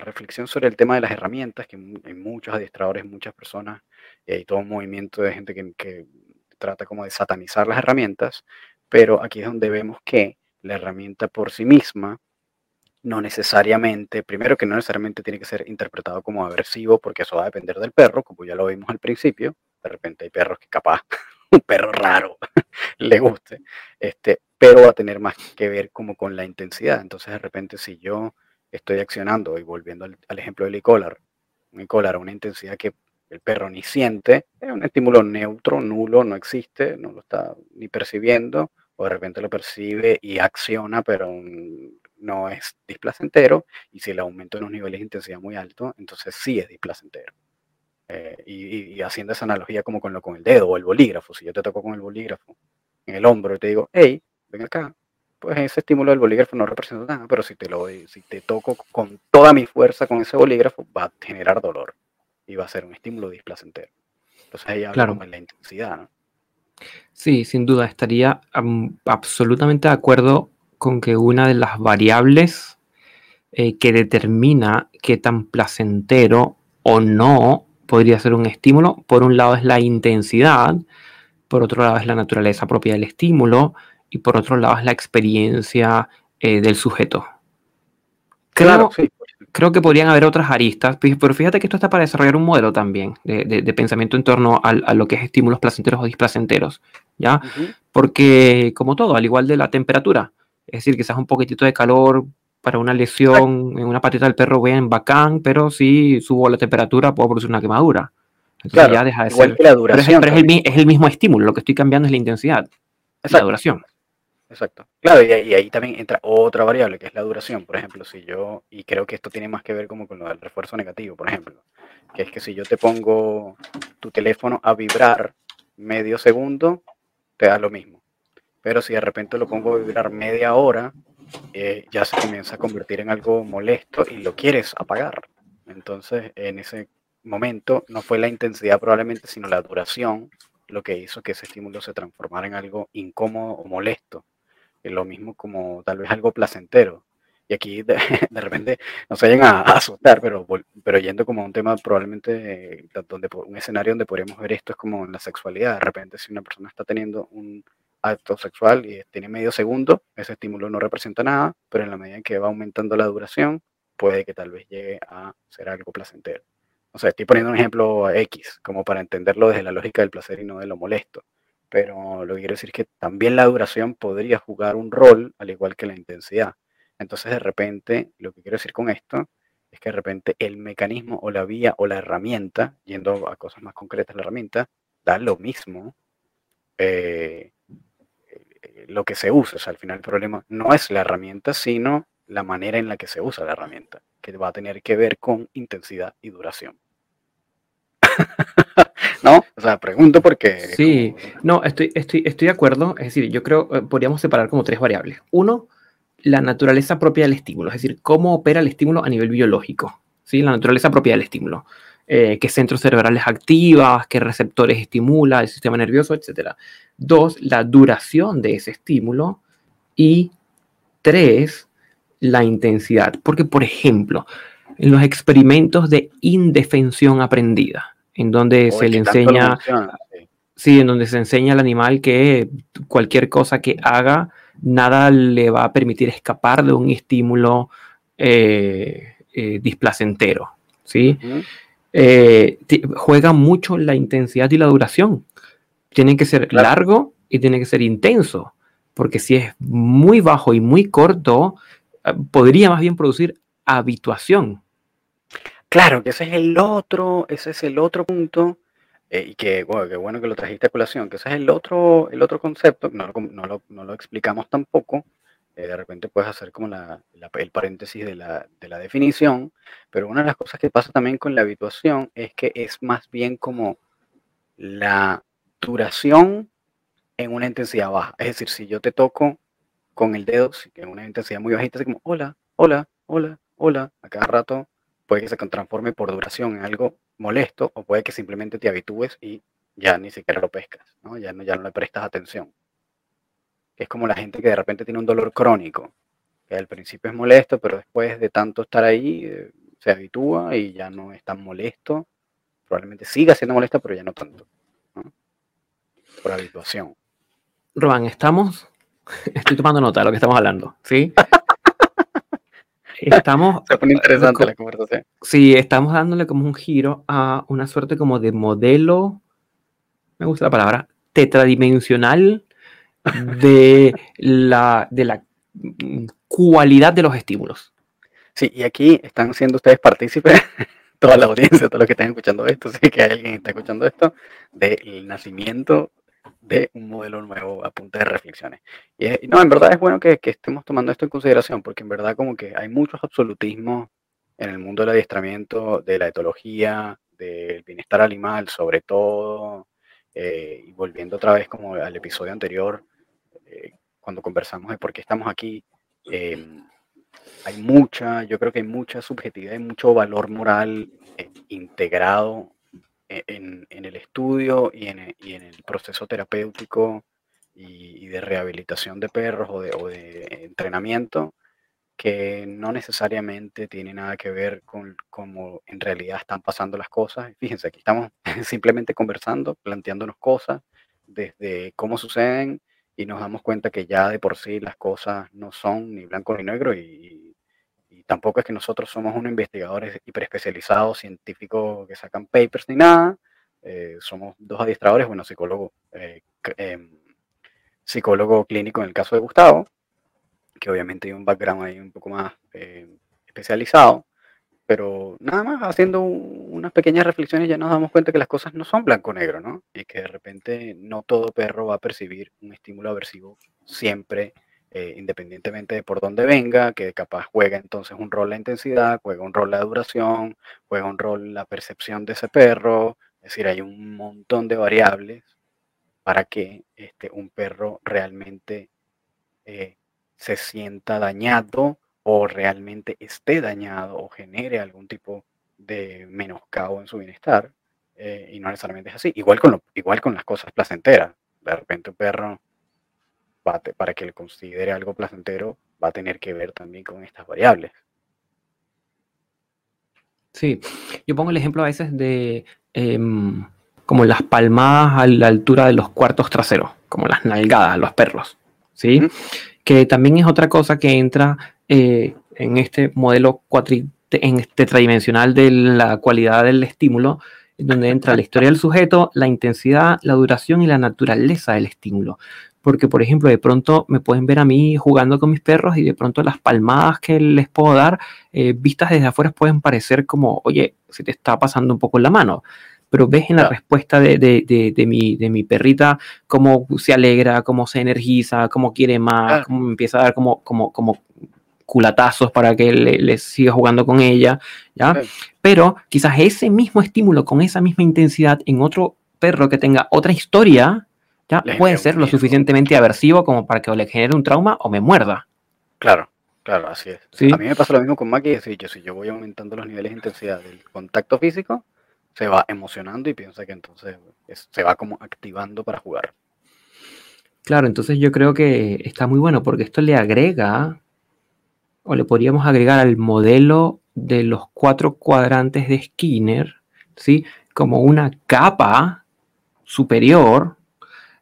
reflexión sobre el tema de las herramientas, que hay muchos adiestradores, muchas personas y todo un movimiento de gente que, que trata como de satanizar las herramientas, pero aquí es donde vemos que la herramienta por sí misma no necesariamente, primero que no necesariamente tiene que ser interpretado como aversivo, porque eso va a depender del perro, como ya lo vimos al principio. De repente hay perros que capaz un perro raro le guste, este, pero va a tener más que ver como con la intensidad. Entonces, de repente, si yo estoy accionando y volviendo al, ejemplo del e-collar, un e-collar una intensidad que el perro ni siente, es un estímulo neutro, nulo, no existe, no lo está ni percibiendo, o de repente lo percibe y acciona, pero no es displacentero, y si el aumento en los niveles de intensidad muy alto, entonces sí es displacentero. Eh, y, haciendo esa analogía como con, lo, con el dedo o el bolígrafo, si yo te toco con el bolígrafo en el hombro y te digo, hey, ven acá, pues ese estímulo del bolígrafo no representa nada, pero si te lo si te toco con toda mi fuerza con ese bolígrafo, va a generar dolor y va a ser un estímulo displacentero. Entonces ahí hablamos de la intensidad, ¿no? Sí, sin duda, estaría absolutamente de acuerdo con que una de las variables eh, que determina qué tan placentero o no podría ser un estímulo. Por un lado es la intensidad, por otro lado es la naturaleza propia del estímulo y por otro lado es la experiencia eh, del sujeto. Creo, creo que podrían haber otras aristas, pero fíjate que esto está para desarrollar un modelo también de, pensamiento en torno a, lo que es estímulos placenteros o displacenteros, ¿ya? Porque como todo, al igual de la temperatura, es decir, quizás un poquitito de calor para una lesión en una patita del perro bien bacán, pero si subo la temperatura puedo producir una quemadura. Entonces ya deja de ser. la duración. Pero, es, el, mismo estímulo, lo que estoy cambiando es la intensidad, es la duración. Exacto. Claro, y, ahí también entra otra variable que es la duración. Por ejemplo, si yo, y creo que esto tiene más que ver como con lo del refuerzo negativo, por ejemplo, que es que si yo te pongo tu teléfono a vibrar medio segundo, te da lo mismo. Pero si de repente lo pongo a vibrar media hora, eh, ya se comienza a convertir en algo molesto y lo quieres apagar. Entonces, en ese momento no fue la intensidad probablemente, sino la duración lo que hizo que ese estímulo se transformara en algo incómodo o molesto. Lo mismo como tal vez algo placentero. Y aquí de, repente no se vayan a, asustar, pero, pero yendo como un tema probablemente eh, donde un escenario donde podríamos ver esto es como en la sexualidad. De repente si una persona está teniendo un acto sexual y tiene medio segundo, ese estímulo no representa nada, pero en la medida en que va aumentando la duración, puede que tal vez llegue a ser algo placentero. O sea, estoy poniendo un ejemplo X, como para entenderlo desde la lógica del placer y no de lo molesto. Pero lo que quiero decir es que también la duración podría jugar un rol, al igual que la intensidad. Entonces, de repente, lo que quiero decir con esto es que de repente el mecanismo o la vía o la herramienta, yendo a cosas más concretas, la herramienta, da lo mismo eh, lo que se usa. O al final el problema no es la herramienta, sino la manera en la que se usa la herramienta, que va a tener que ver con intensidad y duración. ¿No? O sea, pregunto porque... Sí, no, estoy, estoy, estoy de acuerdo. Es decir, yo creo que eh, podríamos separar como tres variables. Uno, la naturaleza propia del estímulo, es decir, cómo opera el estímulo a nivel biológico, ¿sí? la naturaleza propia del estímulo. Eh, qué centros cerebrales activas, qué receptores estimula el sistema nervioso, etc. Dos, la duración de ese estímulo. Y tres, la intensidad. Porque, por ejemplo, en los experimentos de indefensión aprendida, en donde se le enseña, sí. en donde se enseña al animal que cualquier cosa que haga, nada le va a permitir escapar de un estímulo eh, eh, displacentero, ¿sí? Eh, juega mucho la intensidad y la duración. Tiene que ser largo y tiene que ser intenso, porque si es muy bajo y muy corto, podría más bien producir habituación. Claro, que ese es el otro, ese es el otro punto, eh, y que, bueno, que lo trajiste a colación, que ese es el otro, el otro concepto, no, no, lo, no lo explicamos tampoco, eh, de repente puedes hacer como la, el paréntesis de la, de la definición, pero una de las cosas que pasa también con la habituación es que es más bien como la duración en una intensidad baja. Es decir, si yo te toco con el dedo en una intensidad muy bajita, así como hola, hola, hola, hola, a cada rato puede que se transforme por duración en algo molesto o puede que simplemente te habitúes y ya ni siquiera lo pescas, ¿no? Ya, no, ya no le prestas atención. Es como la gente que de repente tiene un dolor crónico, que al principio es molesto, pero después de tanto estar ahí eh, se habitúa y ya no es tan molesto. Probablemente siga siendo molesto, pero ya no tanto. Por habituación. Roban, estamos. Estoy tomando nota de lo que estamos hablando, ¿sí? Estamos. Se pone interesante la conversación. Sí, estamos dándole como un giro a una suerte como de modelo, me gusta la palabra, tetradimensional de la, de la cualidad de los estímulos. Sí, y aquí están siendo ustedes partícipes, toda la audiencia, todos los que están escuchando esto, sé que alguien está escuchando esto, del nacimiento de un modelo nuevo a punta de reflexiones. Y, no, en verdad es bueno que, estemos tomando esto en consideración, porque en verdad como que hay muchos absolutismos en el mundo del adiestramiento, de la etología, del bienestar animal, sobre todo, eh, y volviendo otra vez como al episodio anterior, eh, cuando conversamos de por qué estamos aquí, em, hay mucha, yo creo que hay mucha subjetividad y mucho valor moral eh, integrado e-, en, el estudio y en, el proceso terapéutico y, de rehabilitación de perros o de, entrenamiento que no necesariamente tiene nada que ver con cómo en realidad están pasando las cosas. Fíjense, aquí estamos simplemente conversando, planteándonos cosas desde cómo suceden y nos damos cuenta que ya de por sí las cosas no son ni blanco ni negro y, tampoco es que nosotros somos unos investigadores hiperespecializados, científicos que sacan papers ni nada. Eh, somos dos adiestradores, bueno, psicólogo, eh, em, psicólogo clínico en el caso de Gustavo, que obviamente hay un background ahí un poco más eh, especializado, pero nada más haciendo unas pequeñas reflexiones ya nos damos cuenta que las cosas no son blanco-negro, ¿no? Y que de repente no todo perro va a percibir un estímulo aversivo siempre eh, independientemente de por dónde venga, que capaz juega entonces un rol la intensidad, juega un rol la duración, juega un rol la percepción de ese perro, es decir, hay un montón de variables para que este, un perro realmente eh, se sienta dañado o realmente esté dañado o genere algún tipo de menoscabo en su bienestar. Eh, y no necesariamente es así. Igual con, igual con las cosas placenteras. De repente un perro para que le considere algo placentero, va a tener que ver también con estas variables. Sí, yo pongo el ejemplo a veces de em, como las palmadas a la altura de los cuartos traseros, como las nalgadas a los perros, ¿sí? Que también es otra cosa que entra eh, en este modelo cuatri en este tridimensional de la cualidad del estímulo, donde entra la historia del sujeto, la intensidad, la duración y la naturaleza del estímulo porque por ejemplo de pronto me pueden ver a mí jugando con mis perros y de pronto las palmadas que les puedo dar eh, vistas desde afuera pueden parecer como, oye, se te está pasando un poco en la mano, pero ves en la respuesta de, de, de, mi, de mi perrita cómo se alegra, cómo se energiza, cómo quiere más, cómo empieza a dar como, como, como culatazos para que le, siga jugando con ella, ¿ya? Pero quizás ese mismo estímulo con esa misma intensidad en otro perro que tenga otra historia, ya puede ser lo suficientemente aversivo como para que o le genere un trauma o me muerda. Claro, claro, así es. A mí me pasa lo mismo con Maki, es yo, si yo voy aumentando los niveles de intensidad del contacto físico, se va emocionando y piensa que entonces se va como activando para jugar. Claro, entonces yo creo que está muy bueno porque esto le agrega, o le podríamos agregar al modelo de los cuatro cuadrantes de Skinner, ¿sí? Como una capa superior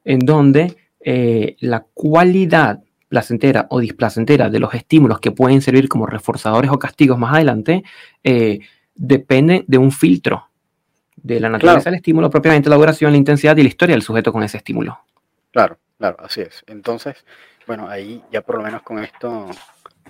en donde eh, la cualidad placentera o displacentera de los estímulos que pueden servir como reforzadores o castigos más adelante eh, depende de un filtro de la naturaleza del estímulo, propiamente la duración, la intensidad y la historia del sujeto con ese estímulo. Claro. Claro, así es. Entonces, bueno, ahí ya por lo menos con esto,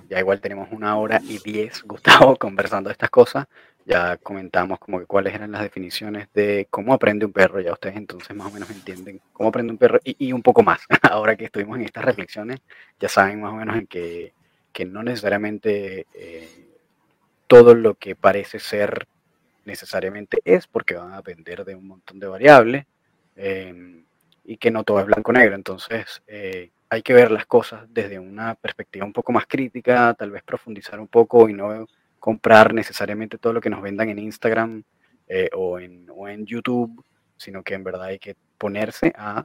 ya igual tenemos una hora y diez, Gustavo, conversando estas cosas. Ya comentamos como que cuáles eran las definiciones de cómo aprende un perro. Ya ustedes entonces más o menos entienden cómo aprende un perro y, un poco más. Ahora que estuvimos en estas reflexiones, ya saben más o menos en que, que no necesariamente eh, todo lo que parece ser necesariamente es, porque van a depender de un montón de variables. Em, y que no todo es blanco-negro. Entonces, eh, hay que ver las cosas desde una perspectiva un poco más crítica, tal vez profundizar un poco y no comprar necesariamente todo lo que nos vendan en Instagram eh, o, en, o en YouTube, sino que en verdad hay que ponerse a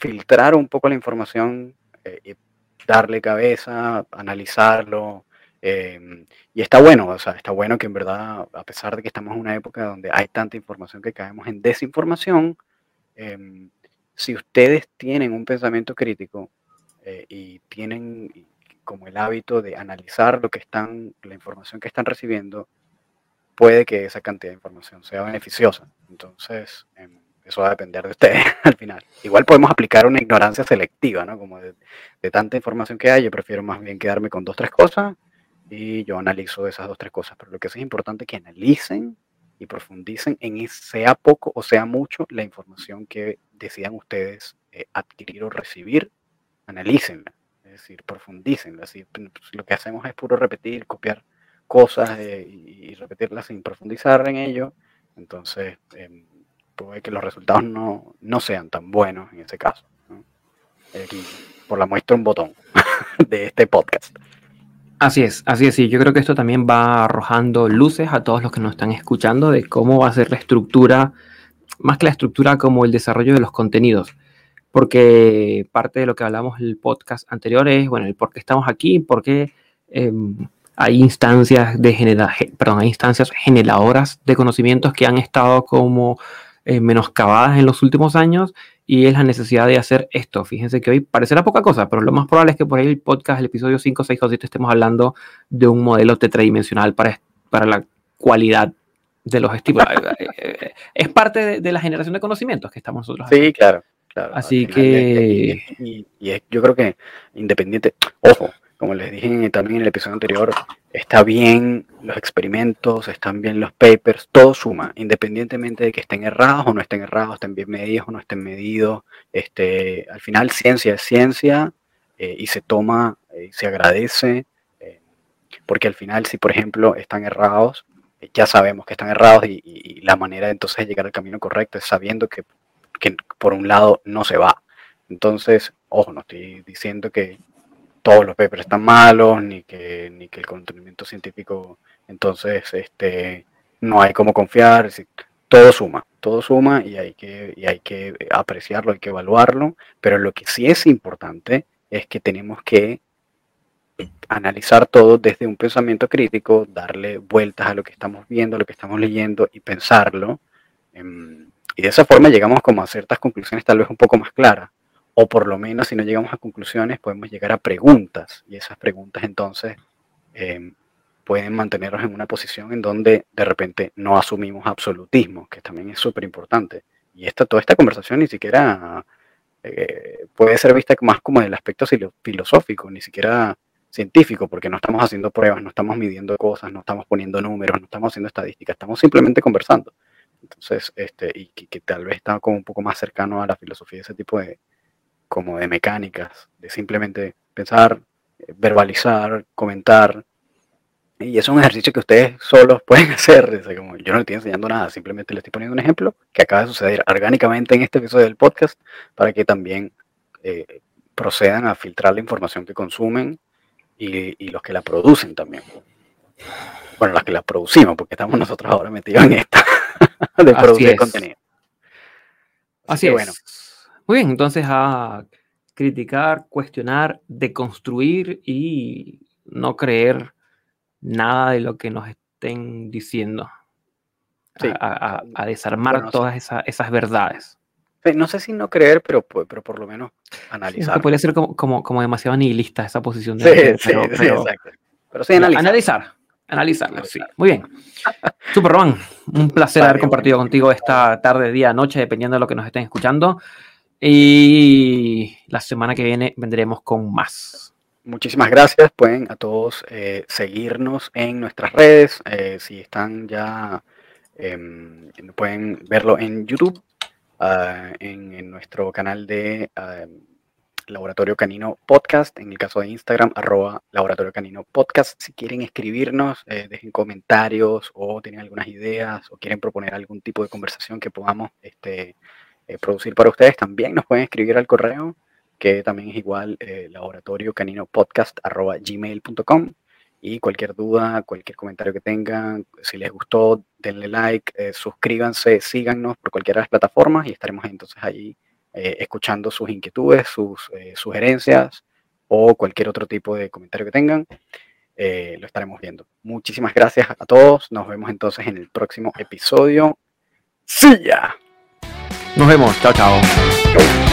filtrar un poco la información eh, y darle cabeza, analizarlo. Em, y está bueno, o sea, está bueno que en verdad, a pesar de que estamos en una época donde hay tanta información que caemos en desinformación, em, si ustedes tienen un pensamiento crítico eh, y tienen como el hábito de analizar lo que están, la información que están recibiendo, puede que esa cantidad de información sea beneficiosa. Entonces, em, eso va a depender de ustedes al final. Igual podemos aplicar una ignorancia selectiva, ¿no? Como de, tanta información que hay, yo prefiero más bien quedarme con dos, tres cosas y yo analizo esas dos, tres cosas. Pero lo que es importante es que analicen y profundicen en sea poco o sea mucho la información que decidan ustedes eh, adquirir o recibir, analícenla, es decir, profundícenla. Pues, lo que hacemos es puro repetir, copiar cosas eh, y, repetirlas sin profundizar en ello, entonces em, puede que los resultados no, no, sean tan buenos en ese caso. por la muestra un botón de este podcast. Así es, así es, sí. Yo creo que esto también va arrojando luces a todos los que nos están escuchando de cómo va a ser la estructura, más que la estructura, como el desarrollo de los contenidos. Porque parte de lo que hablamos en el podcast anterior es, bueno, el por qué estamos aquí, por qué em, hay instancias de genera, perdón, hay instancias generadoras de conocimientos que han estado como eh, menoscabadas en los últimos años y es la necesidad de hacer esto. Fíjense que hoy parecerá poca cosa, pero lo más probable es que por ahí el podcast, el episodio 5, 6 o 7, estemos hablando de un modelo tetradimensional para, para la cualidad de los estímulos. Eh, eh, es parte de, la generación de conocimientos que estamos nosotros Sí, claro. Claro. Así que... Y, y, yo creo que independiente, ojo, como les dije también en el episodio anterior, está bien los experimentos, están bien los papers, todo suma, independientemente de que estén errados o no estén errados, estén bien medidos o no estén medidos. Este, al final, ciencia es ciencia eh, y se toma y eh, se agradece, eh, porque al final, si por ejemplo están errados, ya sabemos que están errados y, la manera entonces de llegar al camino correcto es sabiendo que, que por un lado no se va. Entonces, ojo, no estoy diciendo que todos los papers están malos, ni que, ni que el conocimiento científico, entonces, este, no hay cómo confiar, todo suma, todo suma y hay, que, y hay que apreciarlo, hay que evaluarlo, pero lo que sí es importante es que tenemos que analizar todo desde un pensamiento crítico, darle vueltas a lo que estamos viendo, lo que estamos leyendo y pensarlo. Em, y de esa forma llegamos como a ciertas conclusiones tal vez un poco más claras o por lo menos si no llegamos a conclusiones podemos llegar a preguntas y esas preguntas entonces em, pueden mantenernos en una posición en donde de repente no asumimos absolutismo, que también es súper importante. Y esta, toda esta conversación ni siquiera eh, puede ser vista más como del aspecto filosófico, ni siquiera científico, porque no estamos haciendo pruebas, no estamos midiendo cosas, no estamos poniendo números, no estamos haciendo estadísticas, estamos simplemente conversando. Entonces, este, y que, tal vez está como un poco más cercano a la filosofía de ese tipo de, como de mecánicas, de simplemente pensar, eh, verbalizar, comentar. Y es un ejercicio que ustedes solos pueden hacer. como yo no le estoy enseñando nada, simplemente le estoy poniendo un ejemplo que acaba de suceder orgánicamente en este episodio del podcast para que también eh, procedan a filtrar la información que consumen y, los que la producen también. Bueno, los que la producimos, porque estamos nosotros ahora metidos en esta de producir contenido. Así, es. Bueno. Muy bien, entonces a criticar, cuestionar, deconstruir y no creer nada de lo que nos estén diciendo. A, desarmar todas esas verdades. no sé si no creer, pero, pero por lo menos analizar. podría ser como, como, demasiado nihilista esa posición. De sí, pero, sí, exacto. Pero sí analizar. Analizar, analizarla, sí. Muy bien. Super Roman, un placer haber compartido contigo esta tarde, día, noche, dependiendo de lo que nos estén escuchando. Y la semana que viene vendremos con más. Muchísimas gracias. Pueden a todos eh, seguirnos en nuestras redes. Eh, si están ya, em, pueden verlo en YouTube, ah, en, nuestro canal de ah, Laboratorio Canino Podcast. En el caso de Instagram, arroba Laboratorio Canino Podcast. Si quieren escribirnos, eh, dejen comentarios o tienen algunas ideas o quieren proponer algún tipo de conversación que podamos este, producir para ustedes, también nos pueden escribir al correo que también es igual eh, laboratorio canino podcast gmail.com y cualquier duda, cualquier comentario que tengan, si les gustó, denle like, eh, suscríbanse, síganos por cualquiera de las plataformas y estaremos entonces ahí eh, escuchando sus inquietudes, sus sugerencias o cualquier otro tipo de comentario que tengan. lo estaremos viendo. Muchísimas gracias a todos. Nos vemos entonces en el próximo episodio. ¡Sí ya! Nos vemos. chao. chao.